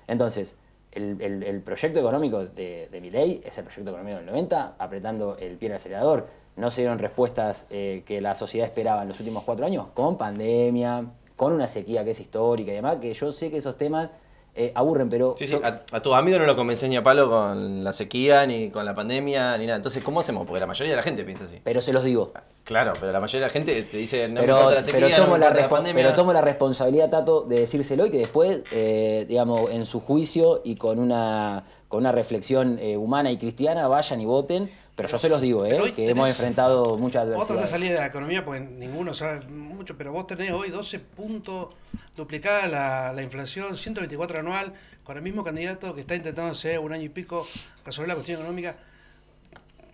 Entonces, el, proyecto económico de, de Milei es el proyecto económico del 90, apretando el pie el acelerador. No se dieron respuestas eh, que la sociedad esperaba en los últimos cuatro años, con pandemia, con una sequía que es histórica y demás, que yo sé que esos temas eh, aburren, pero... Sí, sí, yo- a, a tus amigos no lo convencé ni a palo con la sequía, ni con la pandemia, ni nada. Entonces, ¿cómo hacemos? Porque la mayoría de la gente piensa así. pero se los digo. Claro, pero la mayoría de la gente te dice, no pero, me la sequía, pero tomo no me la pandemia. pero tomo la responsabilidad, Tato, de decírselo y que después, eh, digamos, en su juicio y con una, con una reflexión eh, humana y cristiana, vayan y voten. Pero yo se los digo, eh, que hemos enfrentado muchas Vos tratás de adversidades. salir de la economía porque ninguno sabe mucho, pero vos tenés hoy 12 puntos, duplicada la, la inflación, 124 anual, con el mismo candidato que está intentando hacer un año y pico resolver la cuestión económica.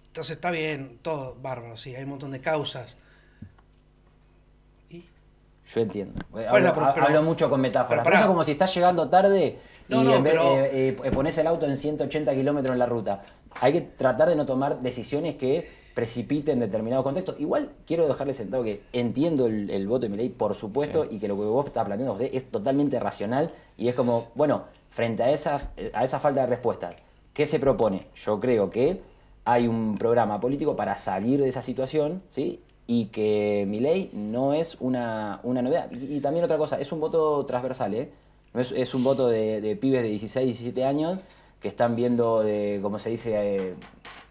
Entonces está bien, todo bárbaro, sí, hay un montón de causas. ¿Y? Yo entiendo. es Hablo, pro- pero- hablo mucho con metáforas. pero eso como si estás llegando tarde y No, en vez, eh, eh, pones el auto en 180 kilómetros en la ruta. Hay que tratar de no tomar decisiones que precipiten determinado contexto. Igual quiero dejarle sentado que entiendo el, el voto de mi ley, por supuesto, y que lo que vos estás planteando, José, es totalmente racional y es como, bueno, frente a esa, a esa falta de respuesta, ¿qué se propone? Yo creo que hay un programa político para salir de esa situación, ¿sí? Y que mi ley no es una, una novedad. Y, y también otra cosa, es un voto transversal, ¿eh? Es, es un voto de, de pibes de 16, 17 años que están viendo, de, como se dice eh,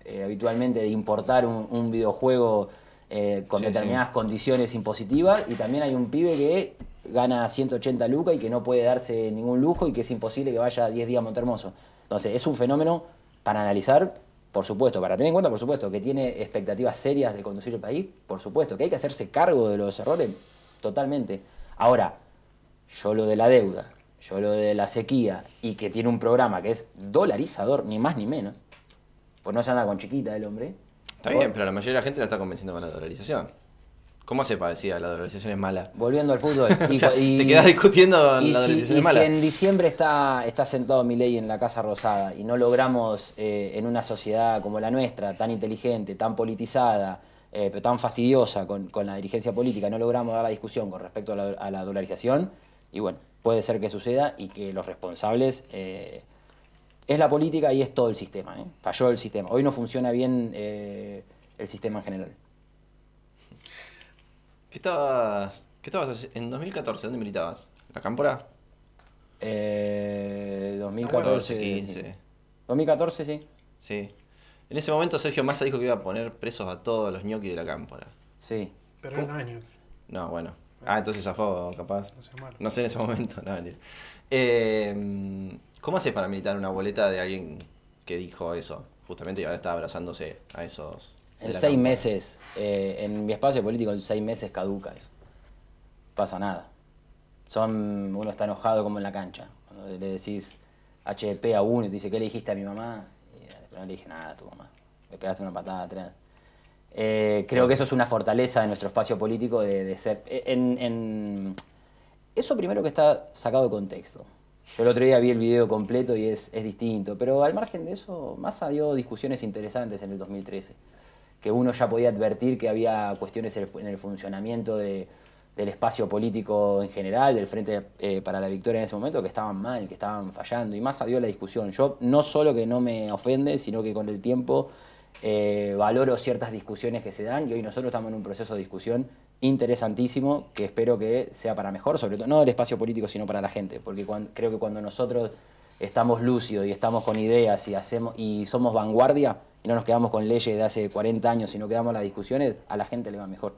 eh, habitualmente, de importar un, un videojuego eh, con Sí, determinadas sí. condiciones impositivas. Y también hay un pibe que gana 180 lucas y que no puede darse ningún lujo y que es imposible que vaya 10 días a Montermoso. Entonces, es un fenómeno para analizar, por supuesto, para tener en cuenta, por supuesto, que tiene expectativas serias de conducir el país, por supuesto, que hay que hacerse cargo de los errores, totalmente. Ahora, yo lo de la deuda, yo lo de la sequía y que tiene un programa que es dolarizador, ni más ni menos, pues no se anda con chiquita el hombre. Está bien, pero la mayoría de la gente la está convenciendo con la dolarización. ¿Cómo se decía la dolarización es mala? Volviendo al fútbol. O sea, y- te quedas discutiendo Y la si, dolarización y es mala. si en diciembre está, está sentado Milei en la Casa Rosada y no logramos eh, en una sociedad como la nuestra, tan inteligente, tan politizada, eh, pero tan fastidiosa con, con la dirigencia política, no logramos dar la discusión con respecto a la, a la dolarización, y bueno, puede ser que suceda y que los responsables... eh, es la política y es todo el sistema. ¿eh? Falló el sistema. Hoy no funciona bien eh, el sistema en general. ¿Qué estabas, qué estabas haci- en 2014? ¿Dónde militabas? ¿La Cámpora? Eh, 14, 2014. 15. sí. 2014, sí. Sí. En ese momento Sergio Massa dijo que iba a poner presos a todos los ñoquis de la Cámpora. Sí. Pero en un año, No, bueno. Ah, entonces zafó, capaz. no sea malo. No sé en ese momento, no, mentira. Eh, ¿Cómo haces para militar una boleta de alguien que dijo eso? Justamente y ahora está abrazándose a esos. En seis meses, eh, en mi espacio político, en seis meses caduca eso. Pasa nada. Son, uno está enojado como en la cancha. Cuando le decís HP a uno y te dice, ¿qué le dijiste a mi mamá? Y después no le dije nada a tu mamá. Le pegaste una patada atrás. Eh, creo que eso es una fortaleza de nuestro espacio político de, de ser... eh, En, en- Eso primero que está sacado de contexto. Yo el otro día vi el video completo y es, es distinto, pero al margen de eso, Massa dio discusiones interesantes en el 2013, que uno ya podía advertir que había cuestiones en el fu- en el funcionamiento de- del espacio político en general, del Frente eh, para la Victoria en ese momento, que estaban mal, que estaban fallando, y Massa dio la discusión. Yo no solo que no me ofende, sino que con el tiempo eh, valoro ciertas discusiones que se dan, y hoy nosotros estamos en un proceso de discusión interesantísimo que espero que sea para mejor, sobre todo no del espacio político, sino para la gente, porque creo que cuando nosotros estamos lúcidos y estamos con ideas y hacemos y somos vanguardia no nos quedamos con leyes de hace 40 años, sino quedamos las discusiones, a la gente le va mejor.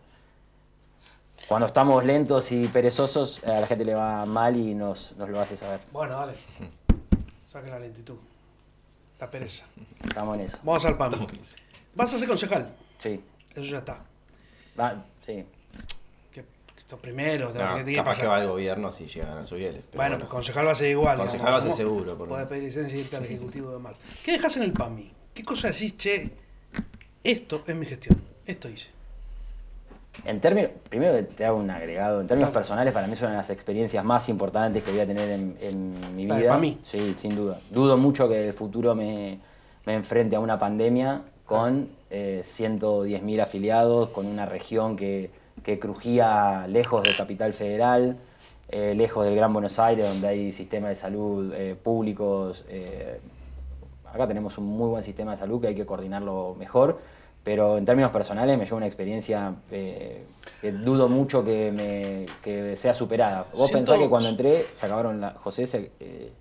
Cuando estamos lentos y perezosos, a la gente le va mal y nos, nos lo hace saber. Bueno, dale. Saque la lentitud. La pereza. Estamos en eso. Vamos al PAMI. Vas a ser concejal. Sí. Eso ya está. Va, sí. Que esto primero, de lo No, que tiene que capaz pasar. que va el gobierno si llegan a subirles. pero Bueno, pues concejal va a ser igual. Concejal digamos. va a ser seguro, por Podés pedir licencia y irte al ejecutivo y demás. ¿Qué dejas en el PAMI? ¿Qué cosa decís, che? Esto es mi gestión. Esto hice. En términos, primero te hago un agregado. En términos personales, para mí es una de las experiencias más importantes que voy a tener en, en mi de vida. PAMI. Sí, sin duda. Dudo mucho que el futuro me, me enfrente a una pandemia con eh, 110.000 afiliados, con una región que, que crujía lejos del capital federal, eh, lejos del Gran Buenos Aires, donde hay sistemas de salud eh, públicos. eh, acá tenemos un muy buen sistema de salud que hay que coordinarlo mejor, pero en términos personales me lleva una experiencia eh, que dudo mucho que, me, que sea superada. Vos Siento- pensás que cuando entré se acabaron, la, José, se, eh,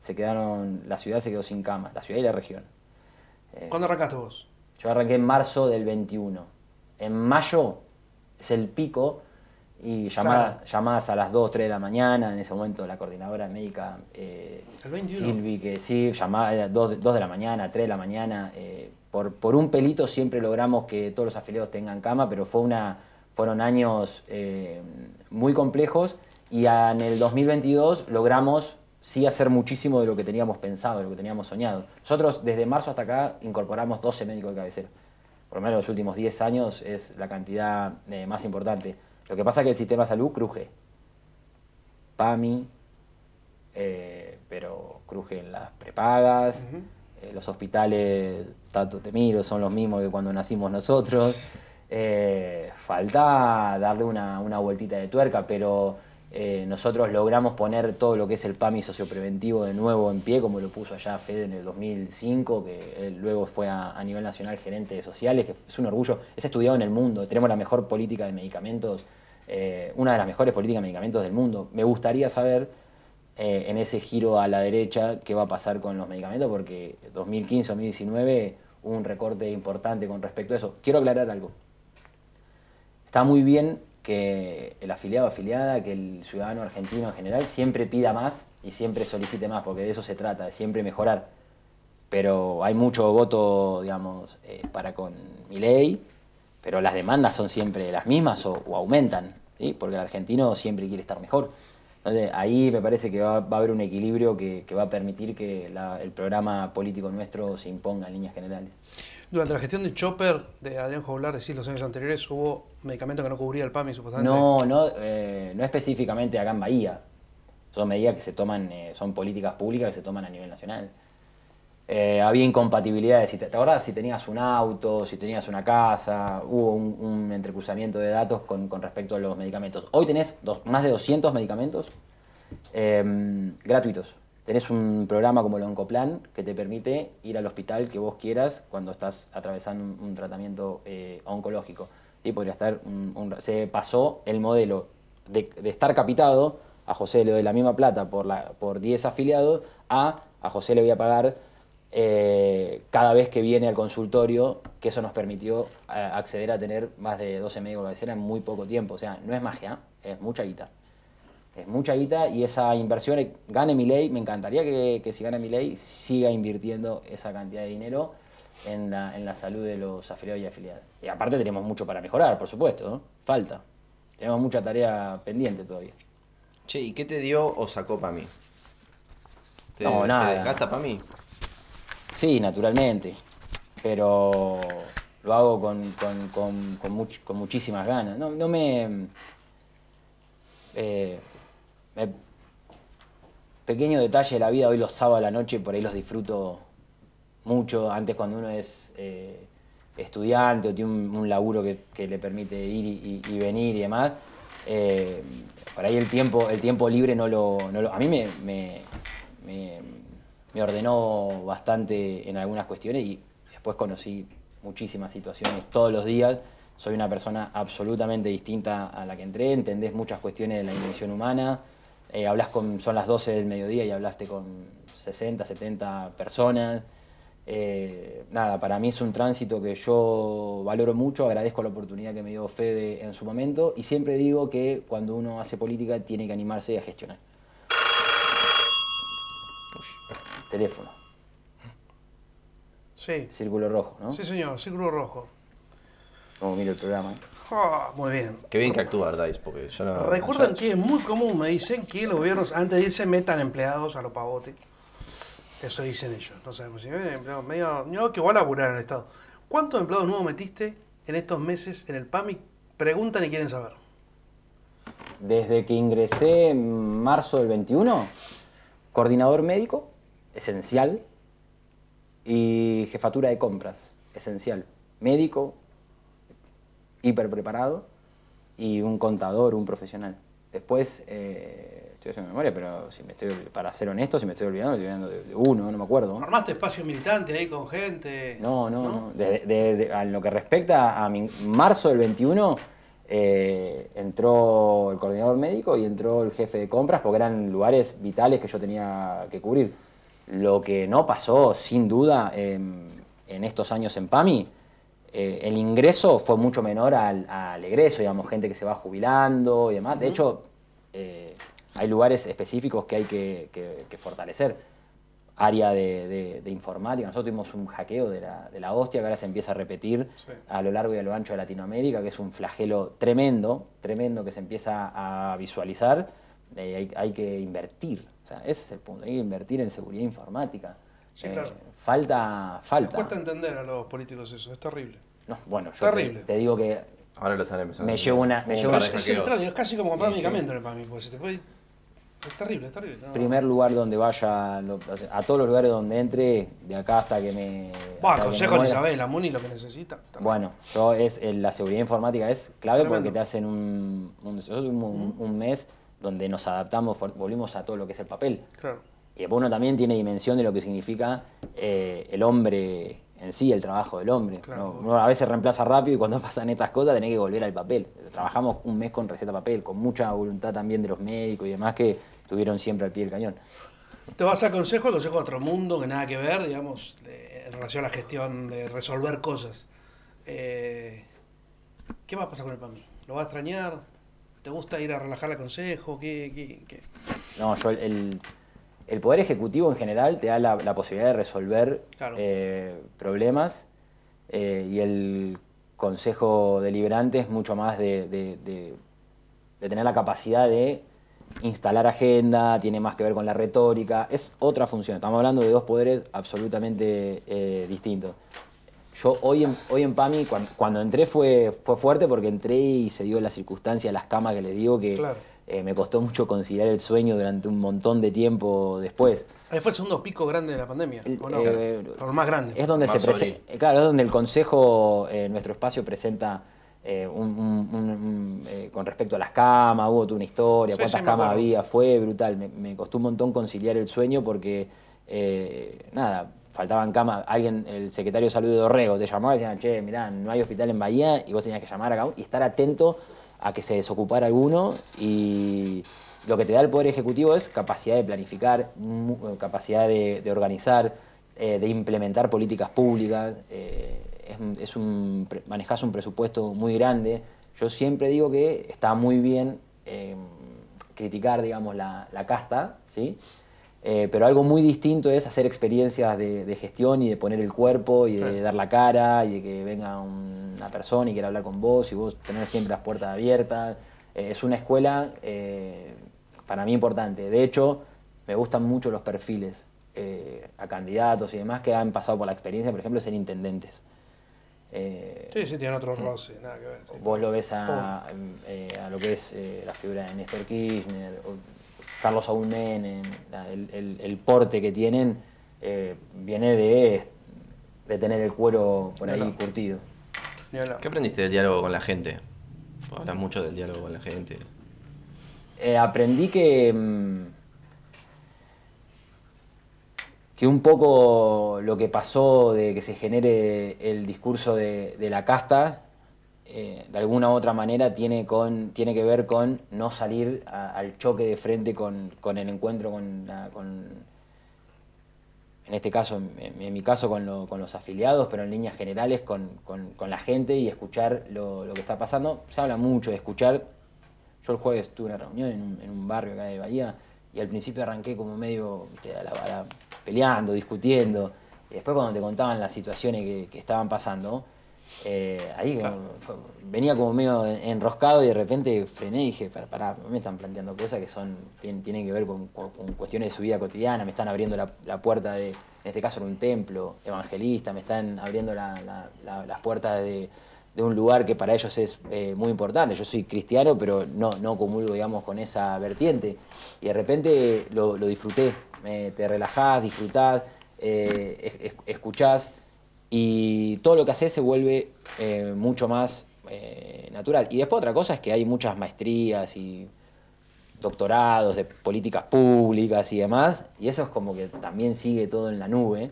se quedaron, la ciudad se quedó sin cama, la ciudad y la región. Eh, ¿Cuándo arrancaste vos? yo arranqué en marzo del 21. En mayo es el pico y llamadas, Claro. llamadas a las 2, 3 de la mañana. En ese momento la coordinadora médica eh, El 21. Silvi, que sí, llamaba a las 2, de la mañana, 3 de la mañana. Por, por un pelito siempre logramos que todos los afiliados tengan cama, pero fue una, fueron años eh, muy complejos y en el 2022 logramos sí hacer muchísimo de lo que teníamos pensado, de lo que teníamos soñado. Nosotros desde marzo hasta acá incorporamos 12 médicos de cabecera. Por lo menos los últimos 10 años es la cantidad eh, más importante. Lo que pasa es que el sistema de salud cruje. PAMI, eh, pero crujen las prepagas, los hospitales Tato Temiro son los mismos que cuando nacimos nosotros. Eh, falta darle una, una vueltita de tuerca, pero eh, nosotros logramos poner todo lo que es el PAMI sociopreventivo de nuevo en pie, como lo puso allá Fede en el 2005, que él luego fue a, a nivel nacional gerente de sociales, que es un orgullo, es estudiado en el mundo, tenemos la mejor política de medicamentos, eh, una de las mejores políticas de medicamentos del mundo. Me gustaría saber eh, en ese giro a la derecha qué va a pasar con los medicamentos, porque 2015-2019 hubo un recorte importante con respecto a eso. Quiero aclarar algo. Está muy bien que el afiliado afiliada, que el ciudadano argentino en general siempre pida más y siempre solicite más, porque de eso se trata, de siempre mejorar. Pero hay mucho voto, digamos, eh, para con mi ley, pero las demandas son siempre las mismas o, o aumentan, ¿sí? porque el argentino siempre quiere estar mejor. Entonces, ahí me parece que va, va a haber un equilibrio que, que va a permitir que la- el programa político nuestro se imponga en líneas generales. Durante la gestión de Chopper, de Adrián Joblar, decís los años anteriores, hubo medicamento que no cubría el PAMI, supuestamente. No, no, eh, no específicamente acá en Bahía. Son medidas que se toman, eh, son políticas públicas que se toman a nivel nacional. Eh, había incompatibilidades. Te, ¿te acordás? Si tenías un auto, si tenías una casa, hubo un, entrecruzamiento de datos con, con respecto a los medicamentos. Hoy tenés más de 200 medicamentos eh, gratuitos. Tenés un programa como el Oncoplan que te permite ir al hospital que vos quieras cuando estás atravesando un, tratamiento eh, oncológico. ¿sí? Podría estar se pasó el modelo de, de estar capitado, a José le doy la misma plata por, la, por 10 afiliados, a a José le voy a pagar eh, cada vez que viene al consultorio, que eso nos permitió eh, acceder a tener más de 12 médicos de cabecera en muy poco tiempo. O sea, no es magia, es mucha guita. Es mucha guita y esa inversión, eh, gane mi ley, me encantaría que, que si gana mi ley siga invirtiendo esa cantidad de dinero en la, en la salud de los afiliados y afiliadas. Y aparte tenemos mucho para mejorar, por supuesto, ¿no? falta. Tenemos mucha tarea pendiente todavía. Che, ¿y qué te dio o sacó para mí? ¿Te, No, te nada. desgasta para mí? Sí, naturalmente, pero lo hago con, con, con- con much- con muchísimas ganas. No, no me, eh, me- Pequeño detalle de la vida, hoy los sábados a la noche por ahí los disfruto mucho. Antes cuando uno es eh, estudiante o tiene un, laburo que, que le permite ir y, venir y demás, eh, por ahí el tiempo, el tiempo libre no lo, no lo- A mí me- me ordenó bastante en algunas cuestiones y después conocí muchísimas situaciones todos los días soy una persona absolutamente distinta a la que entré, entendés muchas cuestiones de la dimensión humana, eh, hablas con, son las 12 del mediodía y hablaste con 60, 70 personas. Eh, nada, para mí es un tránsito que yo valoro mucho, agradezco la oportunidad que me dio Fede en su momento y siempre digo que cuando uno hace política tiene que animarse a gestionar. Teléfono. Sí. Círculo rojo, ¿no? Sí, señor, círculo rojo. Como miro el programa. Ah, muy bien. Qué bien que actúa Ardais, porque yo no. Recuerdan que es muy común, me dicen, que los gobiernos antes de irse metan empleados a los pavotes. Eso dicen ellos. No sabemos si eh, empleados medio. No, que a laburar en el Estado. ¿Cuántos empleados nuevos metiste en estos meses en el PAMI? Preguntan y quieren saber. Desde que ingresé en marzo del 21, coordinador médico, esencial, y jefatura de compras, esencial. Médico, hiper preparado, y un contador, un profesional. Después, eh, estoy haciendo memoria, pero si me estoy, para ser honesto, si me estoy olvidando, estoy olvidando de, de uno, no me acuerdo. ¿Armaste espacio militante ahí con gente? No, no, no. De- de- de- a lo que respecta a mi marzo del 21, eh, entró el coordinador médico y entró el jefe de compras porque eran lugares vitales que yo tenía que cubrir. Lo que no pasó, sin duda, en estos años en PAMI, eh, el ingreso fue mucho menor al, al egreso, digamos, gente que se va jubilando y demás. De hecho, eh, hay lugares específicos que hay que, que- que fortalecer. Área de, de- de informática. Nosotros tuvimos un hackeo de la, de la hostia que ahora se empieza a repetir Sí. a lo largo y a lo ancho de Latinoamérica, que es un flagelo tremendo, tremendo que se empieza a visualizar. Eh, hay, hay que invertir. O sea, ese es el punto. Hay que invertir en seguridad informática. Sí, Eh, claro. Falta, Les falta. cuesta entender a los políticos eso, es terrible. No, bueno, yo te, Terrible. te digo que Ahora lo están empezando. Me llevo una- me llevo una- Es, es casi como comprar medicamentos pues se te puede... Es terrible, es terrible. no. primer lugar donde vaya, lo- o sea, a todos los lugares donde entre, de acá hasta que me. Me consejo de. Isabel, la Muni lo que necesita. Bueno, yo es la seguridad informática es clave Tremendo. porque te hacen un, un, un, un mes donde nos adaptamos, volvimos a todo lo que es el papel. Claro. Y después uno también tiene dimensión de lo que significa eh, el hombre en sí, el trabajo del hombre. Claro. ¿no? Uno a veces reemplaza rápido y cuando pasan estas cosas tenés que volver al papel. Trabajamos un mes con receta papel, con mucha voluntad también de los médicos y demás que estuvieron siempre al pie del cañón. Te vas a consejo, el consejo de otro mundo, que nada que ver, digamos, de- en relación a la gestión de resolver cosas. Eh, ¿Qué va a pasar con el PAMI? ¿Lo vas a extrañar? ¿Te gusta ir a relajar al consejo? ¿Qué, qué, qué? No, yo el, el- Poder Ejecutivo en general te da la, la posibilidad de resolver Claro. eh, problemas eh, y el Consejo Deliberante es mucho más de, de- de- de tener la capacidad de instalar agenda, tiene más que ver con la retórica, es otra función. Estamos hablando de dos poderes absolutamente eh, distintos. Yo hoy en, hoy en PAMI, cuando, cuando entré fue, fue fuerte porque entré y se dio la circunstancia las camas que les digo que Claro. eh, me costó mucho conciliar el sueño durante un montón de tiempo después. Ahí fue el segundo pico grande de la pandemia, El- ¿o no? eh, O el más grande. Es donde se presenta, claro, es donde el Consejo, eh, nuestro espacio presenta eh, un- un- un- un, eh, con respecto a las camas, hubo toda una historia, Sí, cuántas sí, camas había, fue brutal. Me, me costó un montón conciliar el sueño porque, eh, nada, faltaban camas. Alguien, el secretario de salud de Dorrego, te llamaba y decía, che, mirá, no hay hospital en Bahía y vos tenías que llamar acá y estar atento a que se desocupara alguno y lo que te da el Poder Ejecutivo es capacidad de planificar, capacidad de, organizar, eh, de implementar políticas públicas. eh, es, un- manejás un presupuesto muy grande. Yo siempre digo que está muy bien eh, criticar, digamos, la, la casta, ¿sí? Eh, pero algo muy distinto es hacer experiencias de, de gestión y de poner el cuerpo y de Sí. dar la cara y de que venga una persona y quiera hablar con vos y vos tener siempre las puertas abiertas. Eh, es una escuela eh, para mí importante. De hecho, me gustan mucho los perfiles eh, a candidatos y demás que han pasado por la experiencia, por ejemplo, ser intendentes. Sí, sí, tienen otro roce, nada que ver. sí. Vos lo ves a, eh, a lo que es la figura de Néstor Kirchner, o Carlos Saúl Menem, la- el, el- el porte que tienen eh, viene de, de tener el cuero por ahí curtido. ¿Qué aprendiste del diálogo con la gente? Hablas mucho del diálogo con la gente. Eh, aprendí que, mm, que un poco lo que pasó de que se genere el discurso de, de la casta eh, de alguna u otra manera tiene, con, tiene que ver con no salir al choque de frente con, el encuentro con, en este caso, en, mi caso con, los afiliados, pero en líneas generales con, la gente y escuchar lo, que está pasando. Se habla mucho de escuchar. Yo el jueves tuve una reunión en un, barrio acá de Bahía y al principio arranqué como medio peleando, discutiendo. Y después cuando te contaban las situaciones que estaban pasando, eh, ahí venía como medio enroscado y de repente frené y dije, para, me están planteando cosas que son tienen, que ver con, cuestiones de su vida cotidiana, me están abriendo la, puerta de, en este caso en un templo evangelista, me están abriendo las puertas de, un lugar que para ellos es eh, muy importante. Yo soy cristiano, pero no, no comulgo, digamos, con esa vertiente. Y de repente lo, disfruté, te relajás, disfrutás, eh, escuchás y todo lo que haces se vuelve eh, mucho más eh, natural. Y después otra cosa es que hay muchas maestrías y doctorados de políticas públicas y demás, y eso es como que también sigue todo en la nube,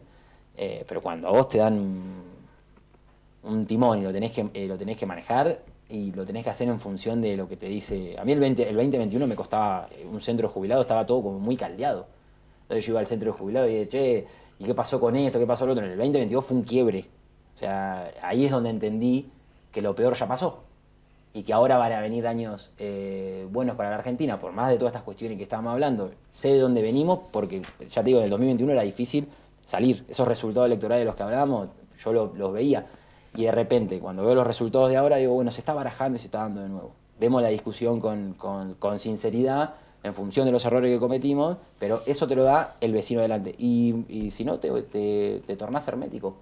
eh, pero cuando a vos te dan un timón y lo tenés, que, lo tenés que manejar y lo tenés que hacer en función de lo que te dice... A mí el, 20, el 2021 me costaba, un centro jubilado estaba todo como muy caldeado. Entonces yo iba al centro de jubilado y dije, che, ¿Y qué pasó con esto? ¿Qué pasó con lo otro? En el 2022 fue un quiebre. O sea, ahí es donde entendí que lo peor ya pasó. Y que ahora van a venir años eh, buenos para la Argentina, por más de todas estas cuestiones que estábamos hablando. Sé de dónde venimos, porque ya te digo, en el 2021 era difícil salir. Esos resultados electorales de los que hablábamos, yo los veía. Y de repente, cuando veo los resultados de ahora, digo, bueno, se está barajando y se está dando de nuevo. Vemos la discusión con, con, con sinceridad en función de los errores que cometimos, pero eso te lo da el vecino delante. Y, si no, te, te, tornás hermético.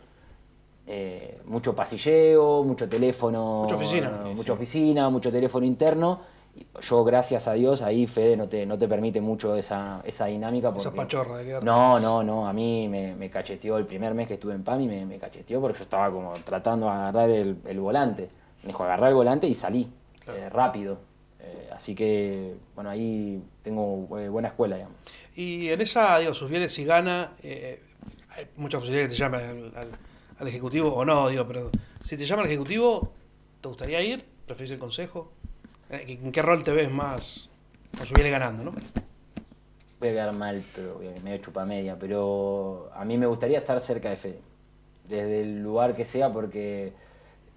Eh, mucho pasilleo, mucho teléfono. Mucha oficina. mucha oficina, mucho teléfono interno. Yo, gracias a Dios, ahí Fede no te, no te permite mucho esa, esa dinámica. Porque, esa pachorra de guerra. No, no, no. A mí me, cacheteó el primer mes que estuve en PAMI, me, me cacheteó porque yo estaba como tratando de agarrar el, volante. Me dijo agarrar el volante y salí eh, rápido. Eh, así que, bueno, ahí tengo eh, buena escuela, digamos. Y en esa, digo, sus bienes si gana, eh, hay muchas posibilidades que te llamen al, Ejecutivo o no, digo, pero si te llama al Ejecutivo, ¿te gustaría ir? ¿Prefieres el Consejo? ¿En qué rol te ves más con su viene ganando, no? Voy a quedar mal, pero medio chupa media, pero a mí me gustaría estar cerca de Fede, desde el lugar que sea, porque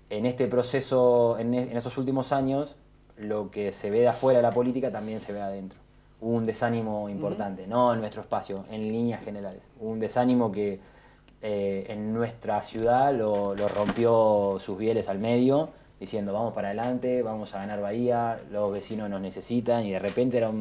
en este proceso, en, en esos últimos años, lo que se ve de afuera de la política también se ve adentro. Hubo un desánimo importante, no en nuestro espacio, en líneas generales. Hubo un desánimo que eh, en nuestra ciudad lo, rompió sus bieles al medio, diciendo vamos para adelante, vamos a ganar Bahía, los vecinos nos necesitan, y de repente era,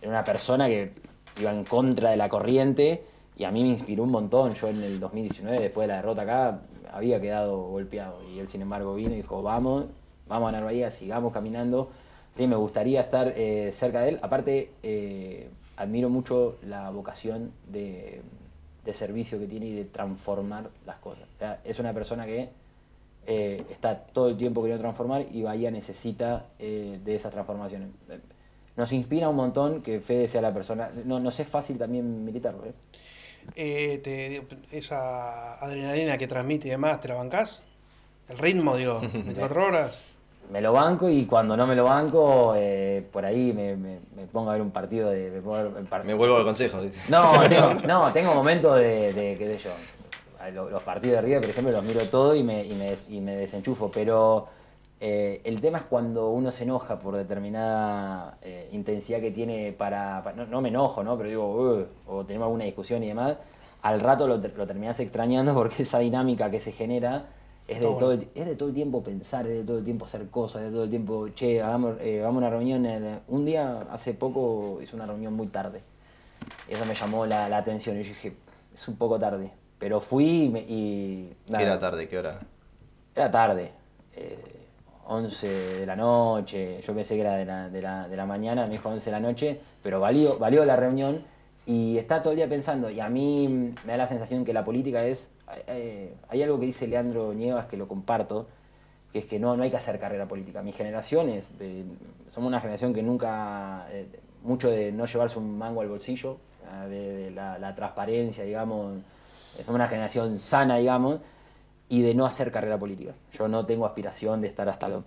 era una persona que iba en contra de la corriente y a mí me inspiró un montón. Yo en el 2019, después de la derrota acá, había quedado golpeado y él sin embargo vino y dijo, vamos, vamos a ganar Bahía, sigamos caminando. Sí, me gustaría estar eh, cerca de él. Aparte, eh, admiro mucho la vocación de, servicio que tiene y de transformar las cosas. es una persona que eh, está todo el tiempo queriendo transformar y Bahía necesita de esas transformaciones. Nos inspira un montón que Fede sea la persona. No, nos es fácil también militarlo. esa adrenalina que transmite y demás, ¿te la bancás? El ritmo, digo, 24 horas me lo banco y cuando no me lo banco, eh, por ahí me, pongo a ver un partido de... Me, vuelvo al consejo. No, tengo, no, tengo momentos de, qué sé yo, los, partidos de River, por ejemplo, los miro todo y me, y me, desenchufo, pero eh, el tema es cuando uno se enoja por determinada eh, intensidad que tiene para... no, me enojo, ¿no? Pero digo, o tenemos alguna discusión y demás, al rato lo, lo terminás extrañando porque esa dinámica que se genera es de, todo el, es de todo el tiempo pensar, es de todo el tiempo hacer cosas, es de todo el tiempo, che, hagamos, eh, a una reunión. un día, hace poco, hice una reunión muy tarde. Eso me llamó la, atención. Y yo dije, es un poco tarde. Pero fui y. ¿Qué era tarde? ¿Qué hora? Era tarde. 11 eh, de la noche. Yo pensé que era de la, de la, de la mañana, me dijo 11 de la noche. Pero valió, valió la reunión. Y está todo el día pensando. Y a mí me da la sensación que la política es hay algo que dice Leandro Nievas que lo comparto, que es que no, no hay que hacer carrera política. Mi generación es, somos una generación que nunca, eh, mucho de no llevarse un mango al bolsillo, de, la, transparencia, digamos, somos una generación sana, digamos, y de no hacer carrera política. Yo no tengo aspiración de estar hasta los...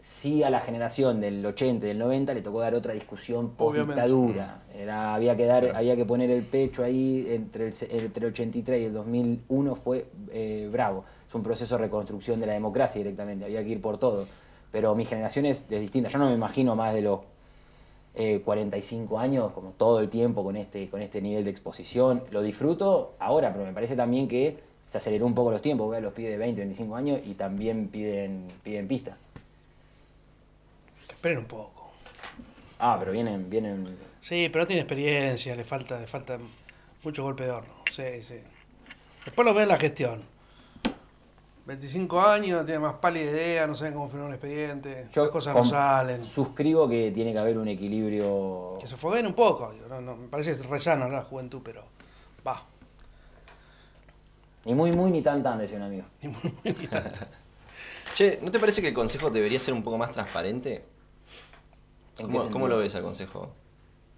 sí- a la generación del 80 y del 90 le tocó dar otra discusión Obviamente. post-dictadura. Era, había, que dar, había que poner el pecho ahí entre el, entre el 83 y el 2001 fue eh, bravo. Es un proceso de reconstrucción de la democracia directamente, había que ir por todo. Pero mi generación es, es distinta. Yo no me imagino más de los eh, 45 años, como todo el tiempo con este, con este nivel de exposición. Lo disfruto ahora, pero me parece también que se aceleró un poco los tiempos. Veo a los pibes de 20, 25 años y también piden, piden pista. Esperen un poco. Ah, pero vienen, vienen. Sí, pero no tiene experiencia, le falta, le falta mucho golpe de horno. Sí, sí. Después lo ven en la gestión. 25 años, no tiene más pálida idea, no saben cómo firmar un expediente, las cosas no salen. Suscribo que tiene que haber un equilibrio. Que se foguen un poco. digo, no, no, me parece re sano ¿no? la juventud, pero va. Ni muy, muy, ni tan, tan, decía un amigo. Ni muy, muy, ni tanto. Che, ¿no te parece que el consejo debería ser un poco más transparente? ¿En qué ¿Cómo, lo ves al consejo?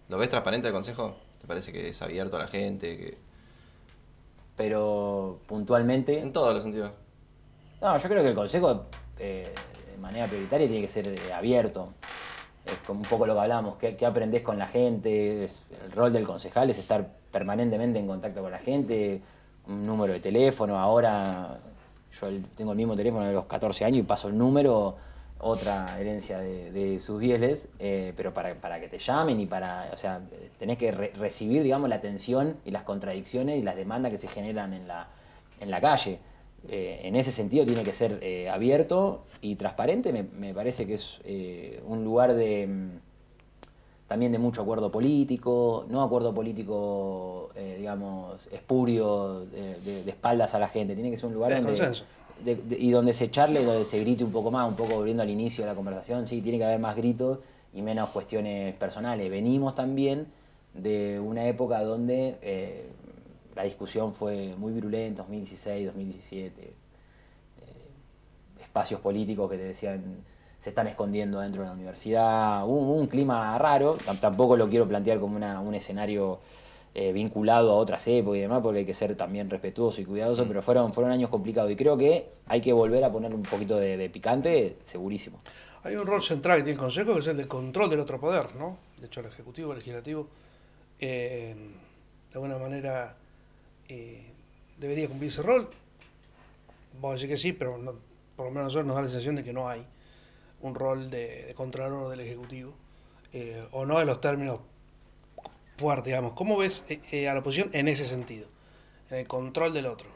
¿Lo ves transparente al consejo? ¿Te parece que es abierto a la gente? Que... Pero puntualmente. En todos los sentidos. No, yo creo que el consejo eh, de manera prioritaria tiene que ser eh, abierto. Es como un poco lo que hablamos, ¿qué, qué aprendés con la gente? El rol del concejal es estar permanentemente en contacto con la gente, un número de teléfono, ahora yo tengo el mismo teléfono de los 14 años y paso el número, otra herencia de, de sus bieles, eh, pero para, para que te llamen y para, o sea, tenés que re- recibir, digamos, la atención y las contradicciones y las demandas que se generan en la, en la calle. Eh, en ese sentido tiene que ser eh, abierto y transparente, me, me parece que es un lugar de mm, también de mucho acuerdo político, no acuerdo político, digamos, espurio, de, de- de espaldas a la gente, tiene que ser un lugar De donde, consenso. Y donde se charle donde se grite un poco más, un poco volviendo al inicio de la conversación, sí, tiene que haber más gritos y menos cuestiones personales. Venimos también de una época donde eh, la discusión fue muy virulenta, 2016, 2017, eh, espacios políticos que te decían se están escondiendo dentro de la universidad, hubo un clima raro, Tam- tampoco lo quiero plantear como una- un escenario eh, vinculado a otras épocas y demás, porque hay que ser también respetuoso y cuidadoso, pero fueron, fueron años complicados y creo que hay que volver a poner un poquito de, de picante, segurísimo. Hay un rol central que tiene el Consejo, que es el del control del otro poder, ¿no? De hecho, el Ejecutivo, el Legislativo, eh, de alguna manera eh, debería cumplir ese rol. Vos decís que sí, pero no- por lo menos a nosotros nos da la sensación de que no hay un rol de, de controlador del Ejecutivo, eh, o no en los términos fuertes, digamos. ¿Cómo ves eh, eh, a la oposición en ese sentido? En el control del otro.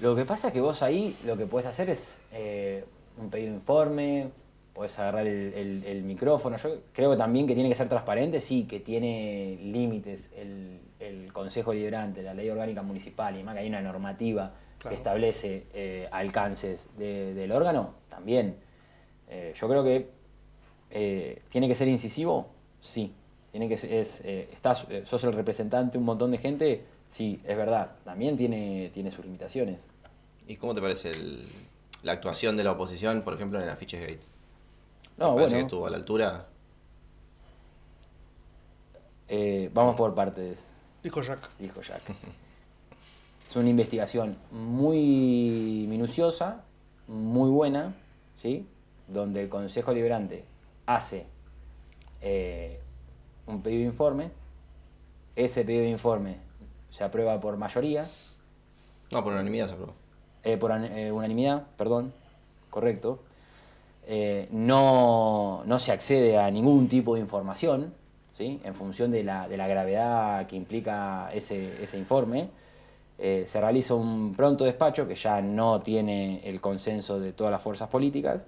Lo que pasa es que vos ahí lo que podés hacer es eh, un pedido de informe, podés agarrar el, el- el micrófono. Yo creo que también que tiene que ser transparente, sí, que tiene límites el, el Consejo Liberante, la Ley Orgánica Municipal, y además que hay una normativa Claro. que establece eh, alcances de- del órgano, también. Eh, yo creo que tiene que ser incisivo, sí. Tiene que ser, es, eh, estás, eh, sos el representante de un montón de gente, sí, es verdad. También tiene, tiene sus limitaciones. ¿Y cómo te parece el- la actuación de la oposición, por ejemplo, en el afiche gate? ¿Te parece que estuvo a la altura? eh, vamos por partes, Dijo Jack. dijo Jack. Es una investigación muy minuciosa, muy buena, ¿sí? Donde el Consejo Liberante hace eh, un pedido de informe, ese pedido de informe se aprueba por mayoría, No, por unanimidad se aprobó. eh, por eh, unanimidad, perdón, correcto. Eh, no, no se accede a ningún tipo de información, ¿sí? en función de la, de la gravedad que implica ese, ese informe. Eh, se realiza un pronto despacho que ya no tiene el consenso de todas las fuerzas políticas.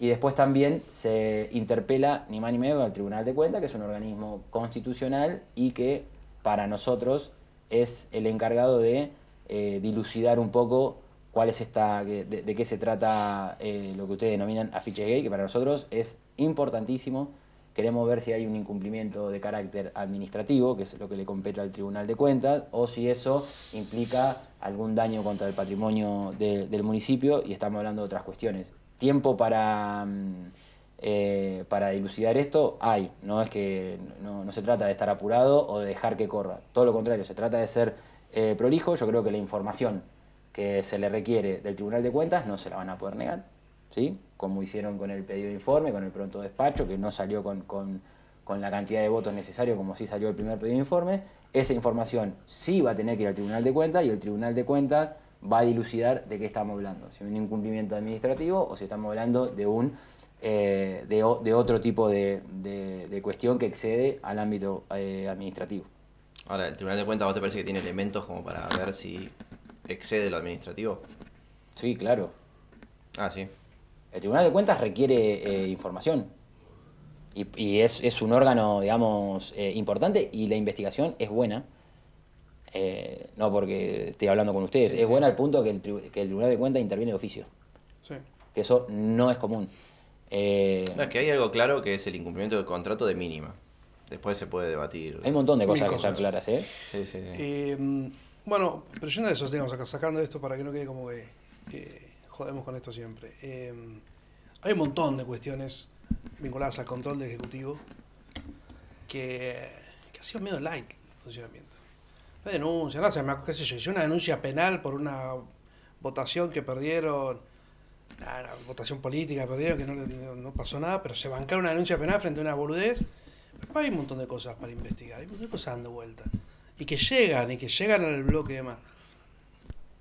Y después también se interpela ni más ni menos al Tribunal de Cuentas, que es un organismo constitucional y que para nosotros es el encargado de eh, dilucidar un poco cuál es esta, de, qué se trata eh, lo que ustedes denominan afiche gay, que para nosotros es importantísimo. Queremos ver si hay un incumplimiento de carácter administrativo, que es lo que le compete al Tribunal de Cuentas, o si eso implica algún daño contra el patrimonio de- del municipio, y estamos hablando de otras cuestiones. Tiempo para, mm, eh, para dilucidar esto hay, no es que no, se trata de estar apurado o de dejar que corra, todo lo contrario, se trata de ser eh, prolijo, yo creo que la información que se le requiere del Tribunal de Cuentas no se la van a poder negar, ¿sí? como hicieron con el pedido de informe, con el pronto despacho, que no salió con, con, con la cantidad de votos necesario como sí salió el primer pedido de informe. Esa información sí va a tener que ir al Tribunal de Cuentas y el Tribunal de Cuentas va a dilucidar de qué estamos hablando, si un incumplimiento administrativo o si estamos hablando de un eh, de, de otro tipo de, de- de cuestión que excede al ámbito eh, administrativo. Ahora, ¿el Tribunal de Cuentas vos te parece que tiene elementos como para ver si excede lo administrativo? Sí, claro. Ah, sí. El Tribunal de Cuentas requiere eh, información y, y es, es un órgano, digamos, eh, importante y la investigación es buena. Eh, no porque estoy hablando con ustedes, Sí, es sí. buena al punto que el, que el Tribunal de Cuentas interviene de oficio, Sí. que eso no es común. Eh, No, es que hay algo claro que es el incumplimiento del contrato de mínima. Después se puede debatir. hay un montón de Mil cosas que cosas. están claras, ¿eh? Sí, sí, sí. Eh, bueno, pero yo no de esos, digamos, sacando esto para que no quede como que jodemos con esto siempre. Eh, hay un montón de cuestiones vinculadas al control del Ejecutivo que, que ha sido medio light el funcionamiento. Hay denuncia, no sé, qué sé yo, hice una denuncia penal por una votación que perdieron, votación política perdieron, que no, pasó nada, pero se bancaron una denuncia penal frente a una boludez. Después hay un montón de cosas para investigar, hay un montón de cosas dando vuelta. Y que llegan, y que llegan al bloque y demás.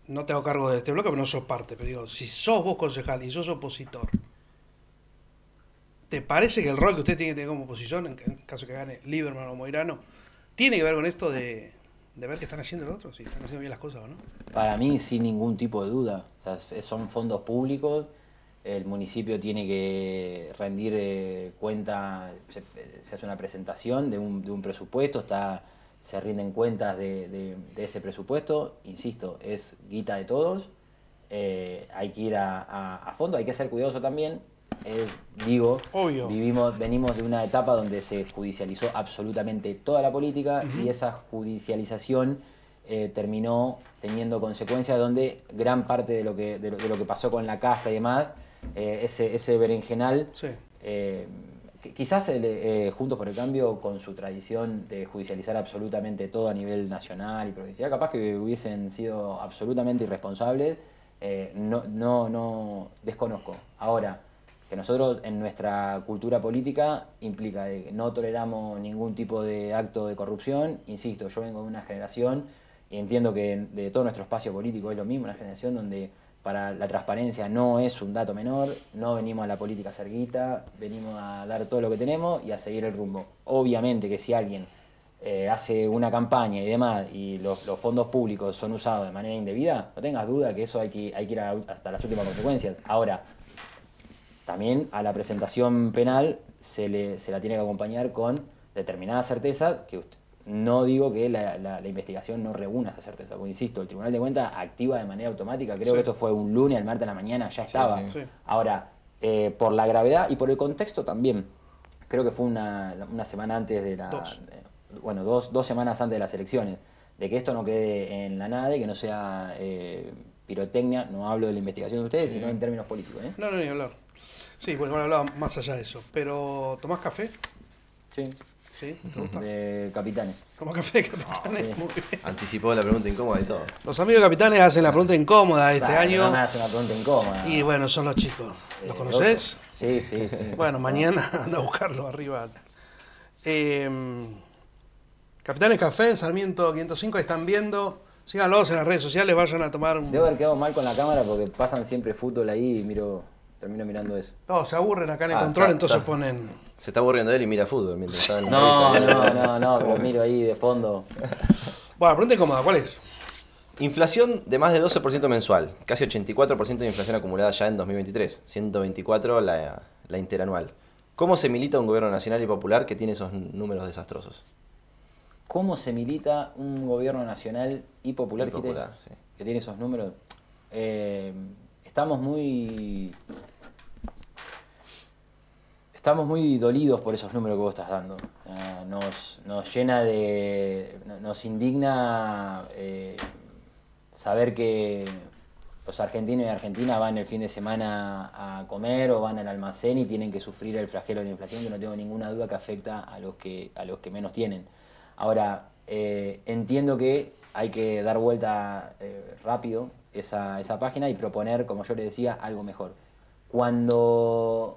No te hago cargo de este bloque, pero no sos parte. Pero digo, si sos vos concejal y sos opositor, ¿te parece que el rol que usted tiene que tener como oposición, en, en caso que gane Lieberman o Moirano, tiene que ver con esto de, de ver qué están haciendo los otros? Si están haciendo bien las cosas o no. Para mí, sin ningún tipo de duda. Son fondos públicos, el municipio tiene que rendir eh, cuenta, se, hace una presentación de un, de un presupuesto, está, se rinden cuentas de, de- de ese presupuesto. Insisto, es guita de todos. eh, hay que ir a, a- a fondo, hay que ser cuidadoso también. Digo, Obvio. vivimos, venimos de una etapa donde se judicializó absolutamente toda la política y esa judicialización eh, terminó teniendo consecuencias donde gran parte de lo que, de lo, de lo que pasó con la casta y demás, eh, ese, ese berenjenal, Sí. eh, qui- quizás Juntos por el Cambio, con su tradición de judicializar absolutamente todo a nivel nacional y provincial, capaz que hubiesen sido absolutamente irresponsables, eh, no, no, no desconozco. Ahora, que nosotros en nuestra cultura política implica que no toleramos ningún tipo de acto de corrupción. Insisto, yo vengo de una generación y entiendo que de todo nuestro espacio político es lo mismo, una generación donde para la transparencia no es un dato menor, no venimos a la política cerguita, venimos a dar todo lo que tenemos y a seguir el rumbo. Obviamente que si alguien eh, hace una campaña y demás y los, los fondos públicos son usados de manera indebida, no tengas duda que eso hay que, hay que ir a- hasta las últimas consecuencias. Ahora, también a la presentación penal se, le, se la tiene que acompañar con determinada certeza, que ust- no digo que la, la- la investigación no reúna esa certeza, porque insisto, el Tribunal de Cuentas activa de manera automática, creo Sí. que esto fue un lunes, al martes de la mañana, ya estaba. sí. Sí. Ahora, eh, por la gravedad y por el contexto también, creo que fue una, una semana antes de la... Dos. eh, bueno, dos, dos semanas antes de las elecciones, de que esto no quede en la nada y que no sea eh, pirotecnia, no hablo de la investigación de ustedes, sino en términos políticos. ¿eh? No, no, ni hablar. Sí, bueno, bueno, hablaba más allá de eso. Pero, ¿tomás café? Sí. ¿Sí? ¿Te gusta? De capitanes. ¿Tomás café, capitanes? sí. Muy bien. Anticipó la pregunta incómoda y todo. Los amigos capitanes hacen la pregunta incómoda este año. No me hace una pregunta incómoda. Y bueno, son los chicos. ¿Los Eh, conoces? Sí, sí, sí. Bueno, mañana anda a buscarlo arriba. Eh, Capitanes Café en Sarmiento 505 están viendo. Síganlos en las redes sociales, vayan a tomar un... Debo haber quedado mal con la cámara porque pasan siempre fútbol ahí y miro, termino mirando eso. No, se aburren acá en el Ah, control, está- entonces está. ponen... Se está aburriendo de él y mira fútbol mientras está en No, no, no, no, pero miro ahí de fondo. Bueno, pregunta incómoda, ¿cuál es? Inflación de más de 12% mensual, casi 84% de inflación acumulada ya en 2023, 124 la, la interanual. ¿Cómo se milita un gobierno nacional y popular que tiene esos números desastrosos? ¿Cómo se milita un gobierno nacional y popular, Y popular, sí. que tiene esos números? Eh, estamos muy... Estamos muy dolidos por esos números que vos estás dando. Nos, nos llena de... no- Nos indigna eh, saber que los argentinos y argentinas van el fin de semana a comer o van al almacén y tienen que sufrir el flagelo de la inflación, que no tengo ninguna duda que afecta a los que, a los que menos tienen. Ahora, eh, entiendo que hay que dar vuelta eh, rápido esa, esa página y proponer, como yo le decía, algo mejor. Cuando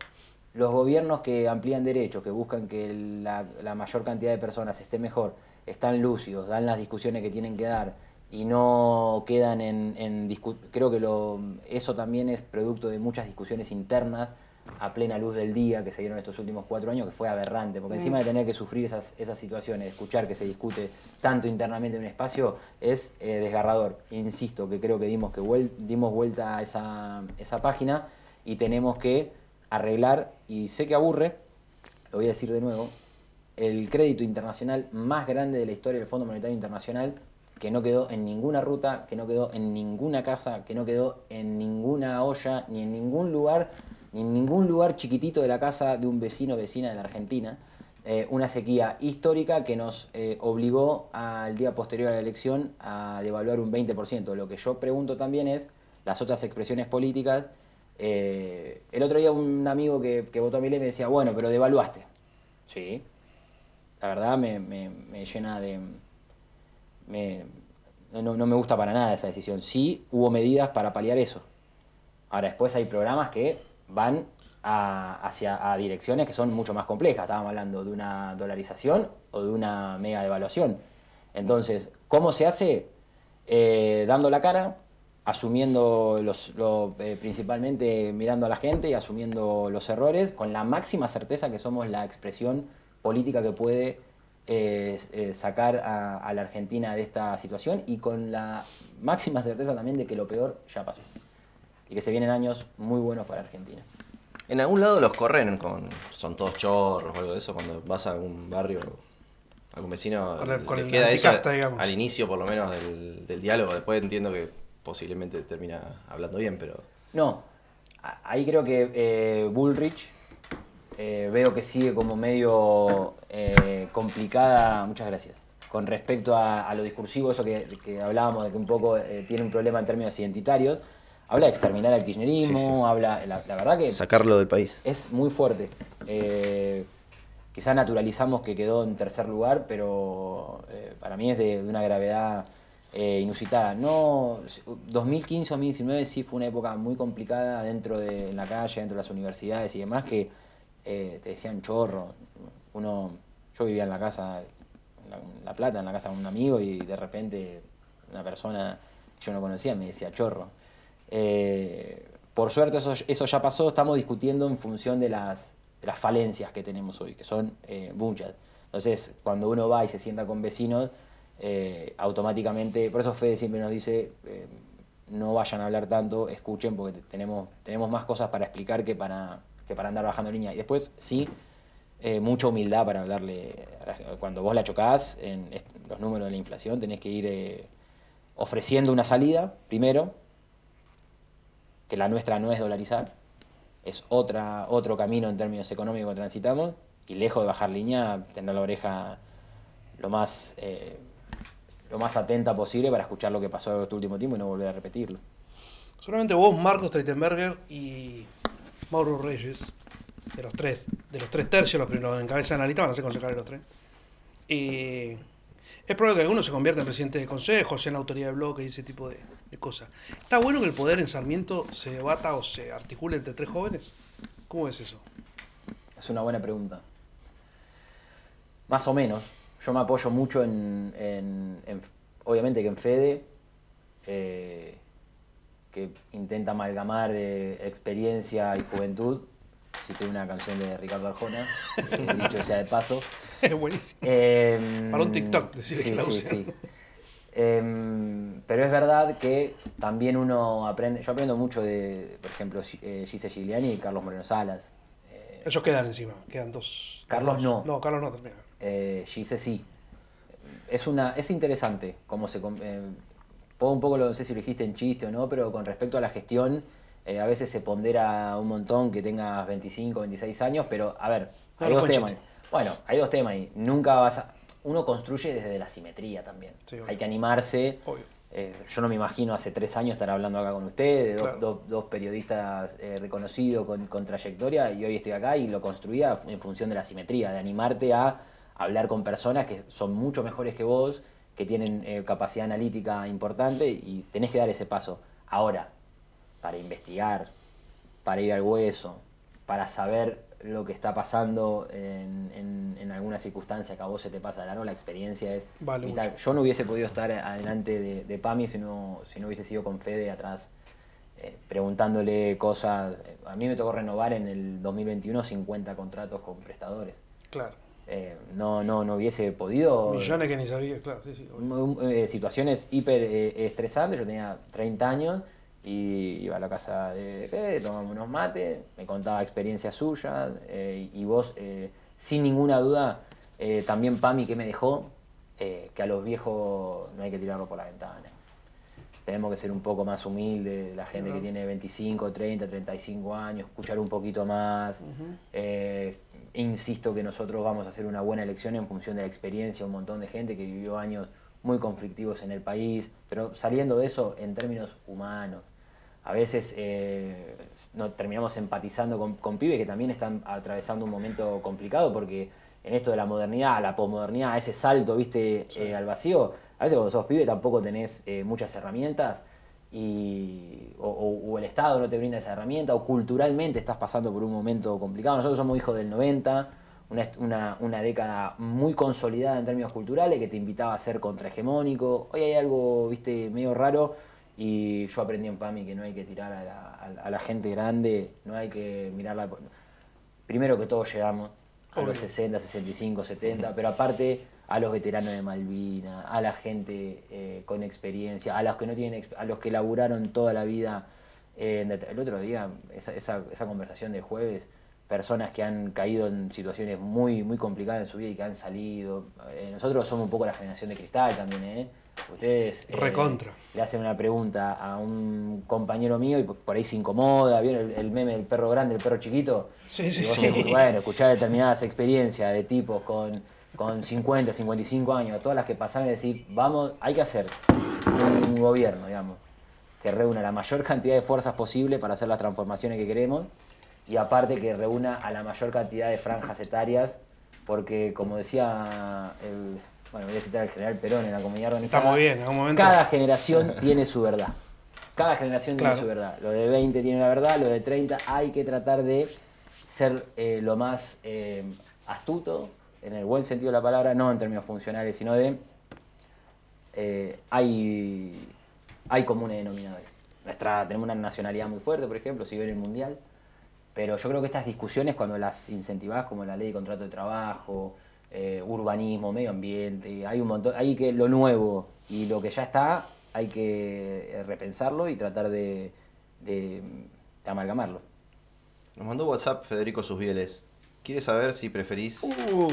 los gobiernos que amplían derechos, que buscan que la, mayor cantidad de personas esté mejor, están lúcidos, dan las discusiones que tienen que dar y no quedan en, en creo que lo, eso también es producto de muchas discusiones internas a plena luz del día que se dieron estos últimos cuatro años, que fue aberrante, porque encima de tener que sufrir esas, esas situaciones, escuchar que se discute tanto internamente en un espacio, es eh, desgarrador. Insisto, que creo que dimos, que dimos vuelta a esa, esa página y tenemos que arreglar, y sé que aburre, lo voy a decir de nuevo, el crédito internacional más grande de la historia del Fondo Monetario Internacional que no quedó en ninguna ruta, que no quedó en ninguna casa, que no quedó en ninguna olla, ni en ningún lugar, en ningún lugar chiquitito de la casa de un vecino o vecina de la Argentina. Eh, una sequía histórica que nos eh, obligó al día posterior a la elección a devaluar un 20%. Lo que yo pregunto también es las otras expresiones políticas. Eh, el otro día un amigo que, votó a mi ley me decía, bueno, pero devaluaste. Sí. La verdad me, me llena de, no, me gusta para nada esa decisión. Sí hubo medidas para paliar eso. Ahora después hay programas que van hacia a direcciones que son mucho más complejas. Estábamos hablando de una dolarización o de una mega devaluación. Entonces, ¿cómo se hace? Eh, dando la cara, asumiendo los, eh, principalmente mirando a la gente y asumiendo los errores, con la máxima certeza que somos la expresión política que puede eh, sacar a, la Argentina de esta situación y con la máxima certeza también de que lo peor ya pasó y que se vienen años muy buenos para Argentina. En algún lado los corren con. son todos chorros o algo de eso. Cuando vas a algún barrio, algún vecino. le queda eso al inicio, por lo menos, del, diálogo. Después entiendo que posiblemente termina hablando bien, pero. No. Ahí creo que eh, Bullrich eh, veo que sigue como medio eh, complicada, muchas gracias, con respecto a, lo discursivo, eso que, hablábamos de que un poco eh, tiene un problema en términos identitarios. Habla de exterminar al kirchnerismo, habla, la, verdad que... Sacarlo del país. Es muy fuerte. quizá naturalizamos que quedó en tercer lugar, pero para mí es de, una gravedad inusitada. No, 2015-2019 sí fue una época muy complicada dentro de la calle, dentro de las universidades y demás, que eh, te decían chorro. Uno, yo vivía en la casa, en la, Plata, en la casa de un amigo y de repente una persona que yo no conocía me decía chorro. Eh, por suerte eso, eso, ya pasó, estamos discutiendo en función de las, las falencias que tenemos hoy, que son eh, muchas. Entonces, cuando uno va y se sienta con vecinos, automáticamente, por eso Fede siempre nos dice, no vayan a hablar tanto, escuchen, porque tenemos, tenemos más cosas para explicar que para, que para andar bajando línea. Y después, sí, eh, mucha humildad para hablarle. Cuando vos la chocás en los números de la inflación, tenés que ir eh, ofreciendo una salida, primero, que la nuestra no es dolarizar, es otra, otro camino en términos económicos que transitamos, y lejos de bajar línea, tener la oreja lo más, eh, lo más atenta posible para escuchar lo que pasó este último tiempo y no volver a repetirlo. Solamente vos, Marcos Streitenberger y Mauro Reyes, de los tres, de los tres tercios, los que nos encabezan la lista van a ser concejales los tres. Y es probable que algunos se conviertan en presidente de consejos, en autoridad de bloque y ese tipo de, cosas. ¿Está bueno que el poder en Sarmiento se debata o se articule entre tres jóvenes? ¿Cómo es eso? Es una buena pregunta. Más o menos. Yo me apoyo mucho en, obviamente que en Fede, eh, que intenta amalgamar eh, experiencia y juventud. Cité una canción de Ricardo Arjona, dicho sea de paso. Buenísimo. Em, Para un TikTok, decir que sí, sí. Em, pero es verdad que también uno aprende. Yo aprendo mucho de, por ejemplo, eh, Gise Giuliani y Carlos Moreno Salas. Ellos quedan encima, quedan dos. Carlos no. No, Carlos no termina. Gise sí. Es, una, es interesante cómo se un poco, lo, no sé si lo dijiste en chiste o no, pero con respecto a la gestión, eh, a veces se pondera un montón que tengas 25, 26 años, pero a ver, hay dos temas. Bueno, hay dos temas ahí. Nunca vas a... Uno construye desde la simetría también. hay que animarse. Eh, yo no me imagino hace tres años estar hablando acá con ustedes, dos, periodistas eh, reconocidos con, con, trayectoria, y hoy estoy acá y lo construía en función de la simetría, de animarte a hablar con personas que son mucho mejores que vos, que tienen eh, capacidad analítica importante y tenés que dar ese paso. Ahora, para investigar, para ir al hueso, para saber lo que está pasando en, en- en alguna circunstancia que a vos se te pasa de largo, la experiencia es Vale vital. mucho. Yo no hubiese podido estar adelante de, de PAMI si no, si no hubiese sido con Fede atrás, eh, preguntándole cosas. A mí me tocó renovar en el 2021 50 contratos con prestadores. Claro. Eh, no, no, no hubiese podido. Millones que ni sabía, claro, sí, sí. eh, situaciones hiper estresantes. Yo tenía 30 años y iba a la casa de Fede, tomamos unos mates, me contaba experiencias suyas eh, y vos, eh, sin ninguna duda, eh, también Pami que me dejó, que a los viejos no hay que tirarlo por la ventana. Tenemos que ser un poco más humildes, la gente que tiene 25, 30, 35 años, escuchar un poquito más. Insisto que nosotros vamos a hacer una buena elección en función de la experiencia, un montón de gente que vivió años muy conflictivos en el país, pero saliendo de eso en términos humanos. A veces eh, no, terminamos empatizando con, con pibes que también están atravesando un momento complicado porque en esto de la modernidad, a la posmodernidad, a ese salto, viste, eh, al vacío, a veces cuando sos pibe tampoco tenés eh, muchas herramientas y, o, o- o el Estado no te brinda esa herramienta o culturalmente estás pasando por un momento complicado. Nosotros somos hijos del 90, una, una, una década muy consolidada en términos culturales que te invitaba a ser contrahegemónico. Hoy hay algo, viste, medio raro y yo aprendí en PAMI que no hay que tirar a la, a la- a la gente grande, no hay que mirarla... Primero que todos llegamos a los Obvio. 60, 65, 70, pero aparte a los veteranos de Malvina, a la gente eh, con experiencia, a los que no tienen, a los que laburaron toda la vida. eh, el otro día, esa, esa, esa conversación del jueves, personas que han caído en situaciones muy, muy complicadas en su vida y que han salido. Eh, nosotros somos un poco la generación de cristal también, ¿eh? Ustedes eh, Recontra. le hacen una pregunta a un compañero mío y por ahí se incomoda, ¿vieron el, el meme del perro grande, el perro chiquito? Sí, sí, sí. Bueno, escuchar determinadas experiencias de tipos con, con 50, 55 años, todas las que pasaron y decir, vamos, hay que hacer un gobierno, digamos, que reúna la mayor cantidad de fuerzas posible para hacer las transformaciones que queremos y aparte que reúna a la mayor cantidad de franjas etarias, porque como decía el, bueno, voy a citar al general Perón en la comunidad organizada, Está muy bien, en algún momento. cada generación tiene su verdad. Cada generación Claro. tiene su verdad. Lo de 20 tiene la verdad, lo de 30 hay que tratar de ser eh, lo más eh, astuto, en el buen sentido de la palabra, no en términos funcionales, sino de eh, hay, hay comunes denominadores. Nuestra, tenemos una nacionalidad muy fuerte, por ejemplo, si ven el mundial, pero yo creo que estas discusiones, cuando las incentivás, como la ley de contrato de trabajo, eh, urbanismo, medio ambiente, hay un montón, hay que lo nuevo y lo que ya está, hay que eh, repensarlo y tratar de, de- de amalgamarlo. Nos mandó WhatsApp Federico Susbieles. Quiere saber si preferís. Uh,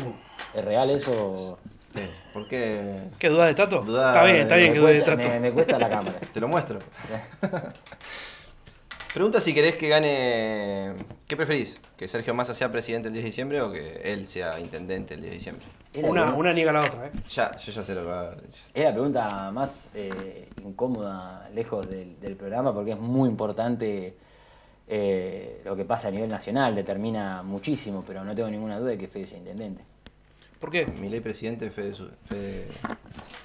¿Es real eso? Sí, ¿Por qué? ¿Qué duda de Tato? Está bien, está bien que dude de Tato. me- me cuesta la cámara. Te lo muestro. Pregunta si querés que gane. ¿Qué preferís? ¿Que Sergio Massa sea presidente el 10 de diciembre o que él sea intendente el 10 de diciembre? Una, una niega a la otra, ¿eh? Ya, yo ya sé lo que va a Es la pregunta más eh, incómoda lejos del, del programa porque es muy importante eh, lo que pasa a nivel nacional, determina muchísimo, pero no tengo ninguna duda de que Fede sea intendente. ¿Por qué? Mi ley presidente, Fede, Fede-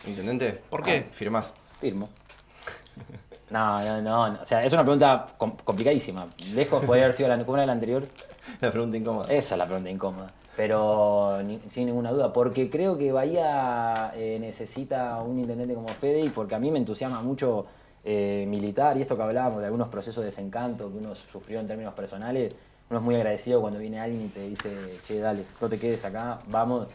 Intendente. ¿Por qué? Ah, firmás. Firmo. No, no, no, no. O sea, es una pregunta com- complicadísima. Lejos podría haber sido la, como la anterior. La pregunta incómoda. Esa es la pregunta incómoda. Pero ni- sin ninguna duda, porque creo que Bahía eh, necesita un intendente como Fede y porque a mí me entusiasma mucho eh, militar y esto que hablábamos de algunos procesos de desencanto que uno sufrió en términos personales. Uno es muy agradecido cuando viene alguien y te dice, che, dale, no te quedes acá, vamos.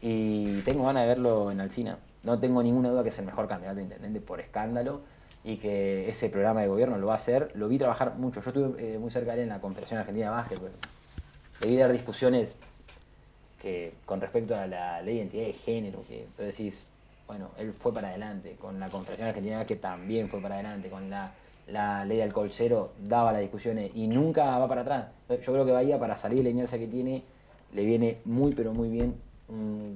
Y tengo ganas de verlo en Alcina. No tengo ninguna duda que es el mejor candidato a intendente por escándalo y que ese programa de gobierno lo va a hacer. Lo vi trabajar mucho. Yo estuve eh, muy cerca de él en la Confederación Argentina de Básquet. vi dar discusiones que con respecto a la ley de identidad de género, que tú decís, bueno, él fue para adelante, con la Confederación Argentina de Básquet también fue para adelante, con la, la ley de alcohol cero daba las discusiones y nunca va para atrás. Yo creo que Bahía, para salir de la inercia que tiene, le viene muy, pero muy bien un-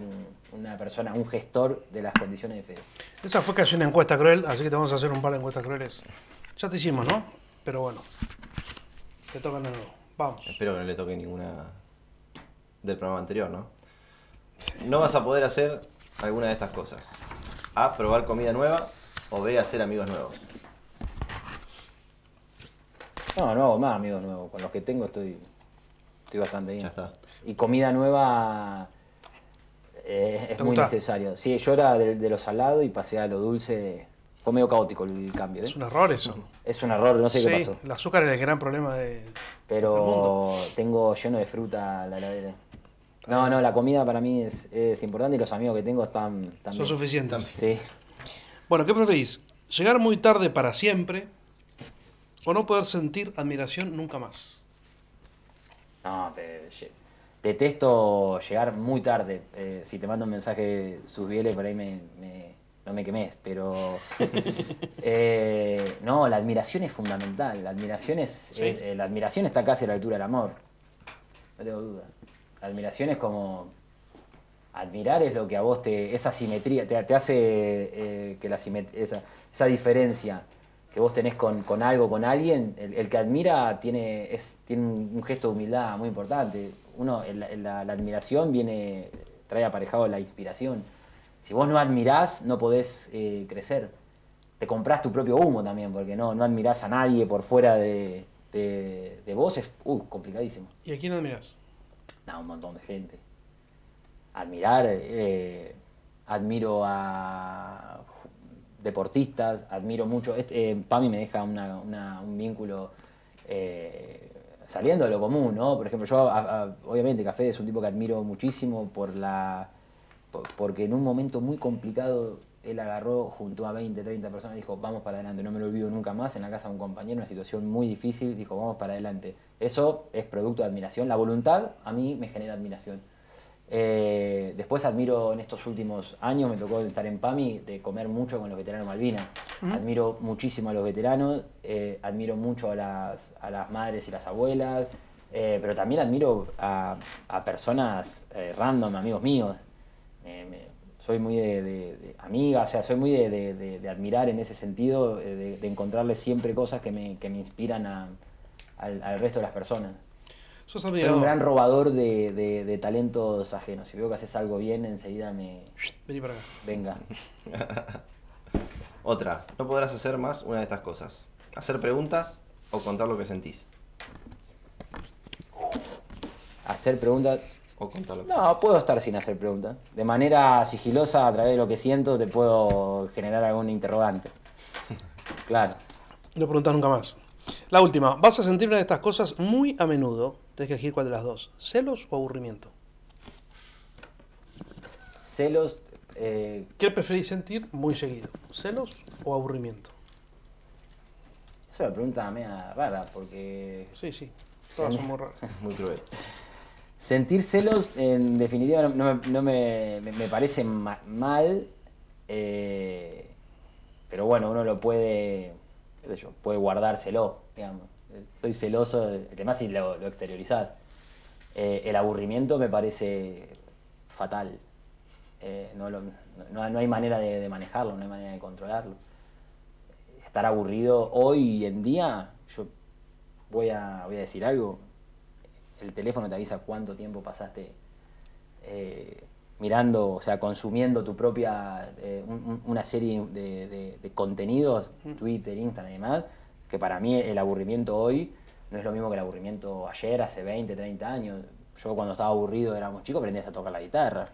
una persona, un gestor de las condiciones de fe. Esa fue casi una encuesta cruel, así que te vamos a hacer un par de encuestas crueles. Ya te hicimos, ¿no? Pero bueno. Te tocan de nuevo. Vamos. Espero que no le toque ninguna del programa anterior, ¿no? No vas a poder hacer alguna de estas cosas. A. Probar comida nueva. O B. Hacer amigos nuevos. No, no hago más amigos nuevos. Con los que tengo estoy, estoy bastante bien. Ya está. Y comida nueva eh, es ¿Te muy gusta? necesario. Sí, yo era de, de lo salado y pasé a lo dulce. Fue medio caótico el, el cambio. ¿eh? Es un error eso. Es un error, no sé sí, qué pasó. el azúcar es el gran problema de. del Pero mundo. tengo lleno de fruta la heladera. No, no, la comida para mí es, es importante y los amigos que tengo están Son suficientes. Sí. Bueno, ¿qué preferís? ¿Llegar muy tarde para siempre o no poder sentir admiración nunca más? No, lle- detesto llegar muy tarde. Eh, si te mando un mensaje subiele, por ahí me, me- no me quemes, pero... eh, no, la admiración es fundamental. La admiración, es, Sí. eh, la admiración está casi a la altura del amor. No tengo duda. La admiración es como... Admirar es lo que a vos te... Esa simetría, te, te hace que la simet- esa, esa diferencia que vos tenés con, con algo, con alguien, el, el que admira tiene, es, tiene un gesto de humildad muy importante. Uno, la, la admiración viene, trae aparejado la inspiración. Si vos no admirás, no podés eh, crecer. Te comprás tu propio humo también, porque no, no admirás a nadie por fuera de, de, de vos, es uh, complicadísimo. ¿Y a quién admirás? No, un montón de gente. Admirar, eh, admiro a deportistas, admiro mucho. Este, eh, Pami me deja una- una- un vínculo eh, saliendo de lo común, ¿no? Por ejemplo, yo, obviamente, Café es un tipo que admiro muchísimo por la. por- porque en un momento muy complicado él agarró junto a 20, 30 personas y dijo, vamos para adelante, no me lo olvido nunca más, en la casa de un compañero, una situación muy difícil, dijo, vamos para adelante. Eso es producto de admiración. La voluntad a mí me genera admiración. Eh, después admiro en estos últimos años, me tocó estar en PAMI, de comer mucho con los veteranos Malvinas. Admiro muchísimo a los veteranos, eh, admiro mucho a las, a las madres y las abuelas, eh, pero también admiro a, a personas eh, random, amigos míos. Me- soy muy de, de- de amiga, o sea, soy muy de, de- admirar en ese sentido, eh, de, de encontrarle siempre cosas que me, que me inspiran a- al, al resto de las personas. Sos Soy un gran robador de, de- de talentos ajenos. Si veo que haces algo bien, enseguida me Vení para acá. venga. Otra, no podrás hacer más una de estas cosas. Hacer preguntas o contar lo que sentís. Hacer preguntas. O contar lo que No, puedo estar sin hacer preguntas. De manera sigilosa, a través de lo que siento, te puedo generar algún interrogante. Claro. No preguntás nunca más. La última. Vas a sentir una de estas cosas muy a menudo. Tienes que elegir cuál de las dos. ¿Celos o aburrimiento? Celos. eh, ¿Qué preferís sentir muy seguido? ¿Celos o aburrimiento? es una pregunta media rara, porque Sí, sí. Todas son muy raras. Muy cruel. Sentir celos, en definitiva, no, no me, no me- me- me parece ma- mal, eh, pero bueno, uno lo puede, qué sé yo, puede guardárselo, digamos. Estoy celoso, además si lo, lo exteriorizás. Eh, el aburrimiento me parece fatal. Eh, no, lo- no- no hay manera de, de manejarlo, no hay manera de controlarlo. Estar aburrido hoy en día, yo voy a, voy a decir algo, el teléfono te avisa cuánto tiempo pasaste eh, mirando, o sea, consumiendo tu propia, eh, un- un- una serie de, de- de contenidos, Twitter, Instagram y demás, que para mí el aburrimiento hoy no es lo mismo que el aburrimiento ayer, hace 20, 30 años. Yo cuando estaba aburrido, éramos chicos, aprendías a tocar la guitarra.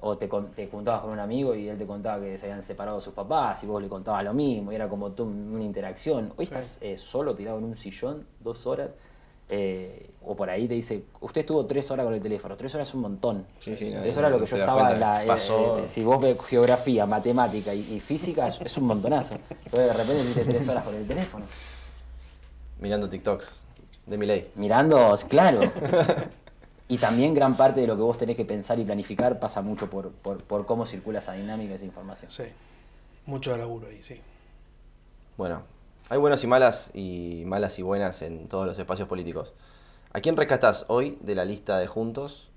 O te, te juntabas con un amigo y él te contaba que se habían separado sus papás y vos le contabas lo mismo, y era como tú una interacción. Hoy Sí. estás eh, solo tirado en un sillón, dos horas, eh, o por ahí te dice, usted estuvo tres horas con el teléfono, tres horas es un montón. Sí, sí, no, tres no, horas lo que yo estaba cuenta en la... eh, eh, si vos ves geografía, matemática y, y física, es, es un montonazo. Entonces de repente viste tres horas con el teléfono. Mirando TikToks de Miley. Mirando, claro. Y también gran parte de lo que vos tenés que pensar y planificar pasa mucho por, por, por cómo circula esa dinámica, esa información. Sí. Mucho de laburo ahí, sí. Bueno, hay buenas y malas y malas y buenas en todos los espacios políticos. ¿A quién rescatás hoy de la lista de juntos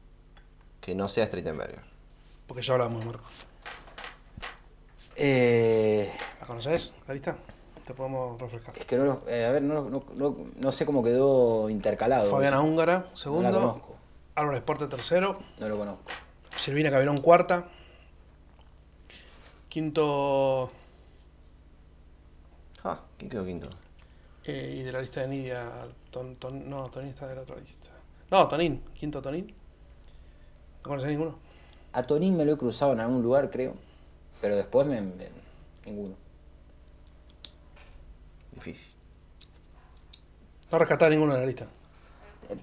que no sea Streitenberger? Porque ya hablamos, Marco. Eh, ¿La conoces? ¿La lista? Te podemos refrescar. es que no, lo- eh, a ver, no, no, no, no sé cómo quedó intercalado. Fabiana Húngara, No la segundo. conozco. Álvaro Esporte, tercero. No lo conozco. Silvina Cabirón, cuarta. Quinto, Ah, ¿quién quedó quinto? Eh, y de la lista de Nidia, Ton- Ton- no, Tonín está de la otra lista. No, Tonín, quinto Tonín. ¿No conoces ninguno? A Tonín me lo he cruzado en algún lugar, creo. Pero después me. me- ninguno. Difícil. No rescatás ninguno de la lista.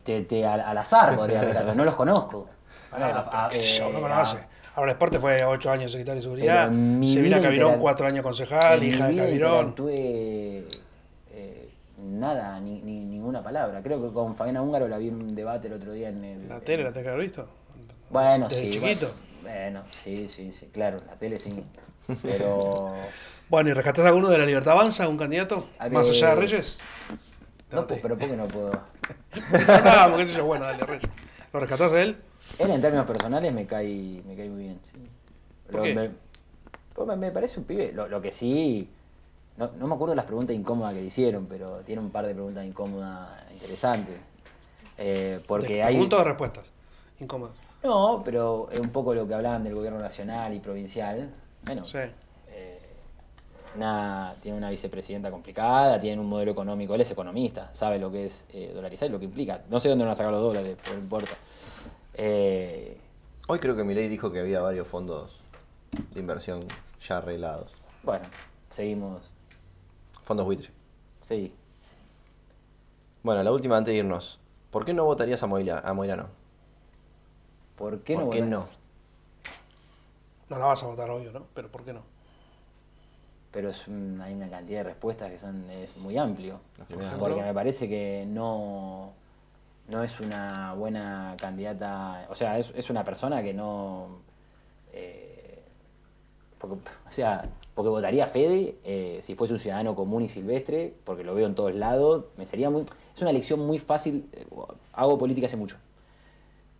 Te, te- al, al azar podría rescatar, no los conozco. Bueno, A- a- sé yo, eh, no conoce. Ahora el Deporte fue 8 años secretario de seguridad. Pero en mi Se vino a vida Cabirón 4 años concejal, hija de Cabirón. interactué, eh, nada, ni, ni- ninguna palabra. Creo que con Fabiana Húngaro la vi en un debate el otro día en el. La tele la tenés que haber visto. Bueno, Desde sí. chiquito. Bueno, bueno, sí, sí, sí, claro, la tele sí. Pero. Bueno, ¿y rescatás a alguno de la Libertad Avanza, un candidato? Más allá de Reyes. No, Date. pero ¿por qué no puedo? no, porque eso es bueno, dale, Reyes. ¿Lo rescatás a él? Él en términos personales me cae, me cae muy bien. sí. ¿Por Lo- qué? Me, pues me- me parece un pibe. Lo, lo que sí. No, no me acuerdo las preguntas incómodas que le hicieron, pero tiene un par de preguntas incómodas interesantes. Eh, porque hay. Preguntas o respuestas. Incómodas. No, pero es un poco lo que hablaban del gobierno nacional y provincial. Bueno, Sí. eh, una- tiene una vicepresidenta complicada, tiene un modelo económico, él es economista, sabe lo que es eh, dolarizar y lo que implica. No sé dónde van a sacar los dólares, pero no importa. Eh, Hoy creo que Milei dijo que había varios fondos de inversión ya arreglados. bueno, seguimos. Fondos buitre. Sí. Bueno, la última antes de irnos. ¿Por qué no votarías a, Moira- a Moirano? ¿Por qué ¿Por no? qué votar? no? No la vas a votar, obvio, ¿no? Pero ¿por qué no? Pero es un- hay una cantidad de respuestas que son es muy amplio. Las primeras ejemplo. Porque me parece que no, no es una buena candidata. O sea, es, es una persona que no. eh, porque, o sea, porque votaría a Fede eh, si fuese un ciudadano común y silvestre, porque lo veo en todos lados. Me sería muy. Es una elección muy fácil. eh, Hago política hace mucho.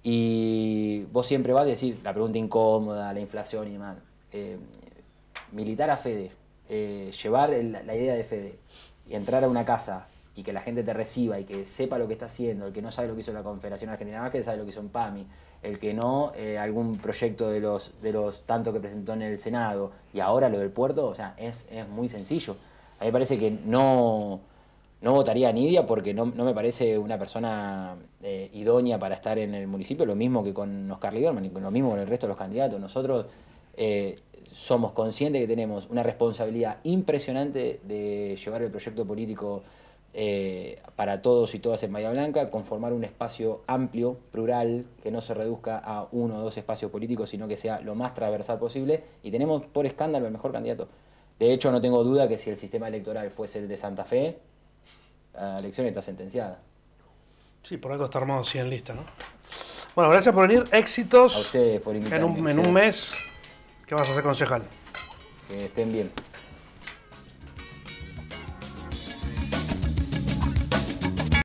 Y vos siempre vas a decir la pregunta incómoda, la inflación y demás. Eh, militar a Fede, llevar el- la idea de Fede y entrar a una casa y que la gente te reciba y que sepa lo que está haciendo, el que no sabe lo que hizo la Confederación Argentina de Márquez sabe lo que hizo en PAMI, el que no, eh, algún proyecto de los, de los tantos que presentó en el Senado y ahora lo del puerto, o sea, es, es muy sencillo. A mí me parece que no, no votaría a Nidia porque no, no me parece una persona eh, idónea para estar en el municipio, lo mismo que con Oscar Lieberman y con lo mismo con el resto de los candidatos. Nosotros eh, somos conscientes que tenemos una responsabilidad impresionante de llevar el proyecto político eh, para todos y todas en Bahía Blanca, conformar un espacio amplio, plural, que no se reduzca a uno o dos espacios políticos, sino que sea lo más transversal posible. Y tenemos por escándalo el mejor candidato. De hecho, no tengo duda que si el sistema electoral fuese el de Santa Fe, la elección está sentenciada. Sí, por algo está armado así en lista, ¿no? Bueno, gracias por venir. Éxitos. A ustedes por En invitarme. un, en un mes, ¿qué vas a hacer concejal? Que estén bien.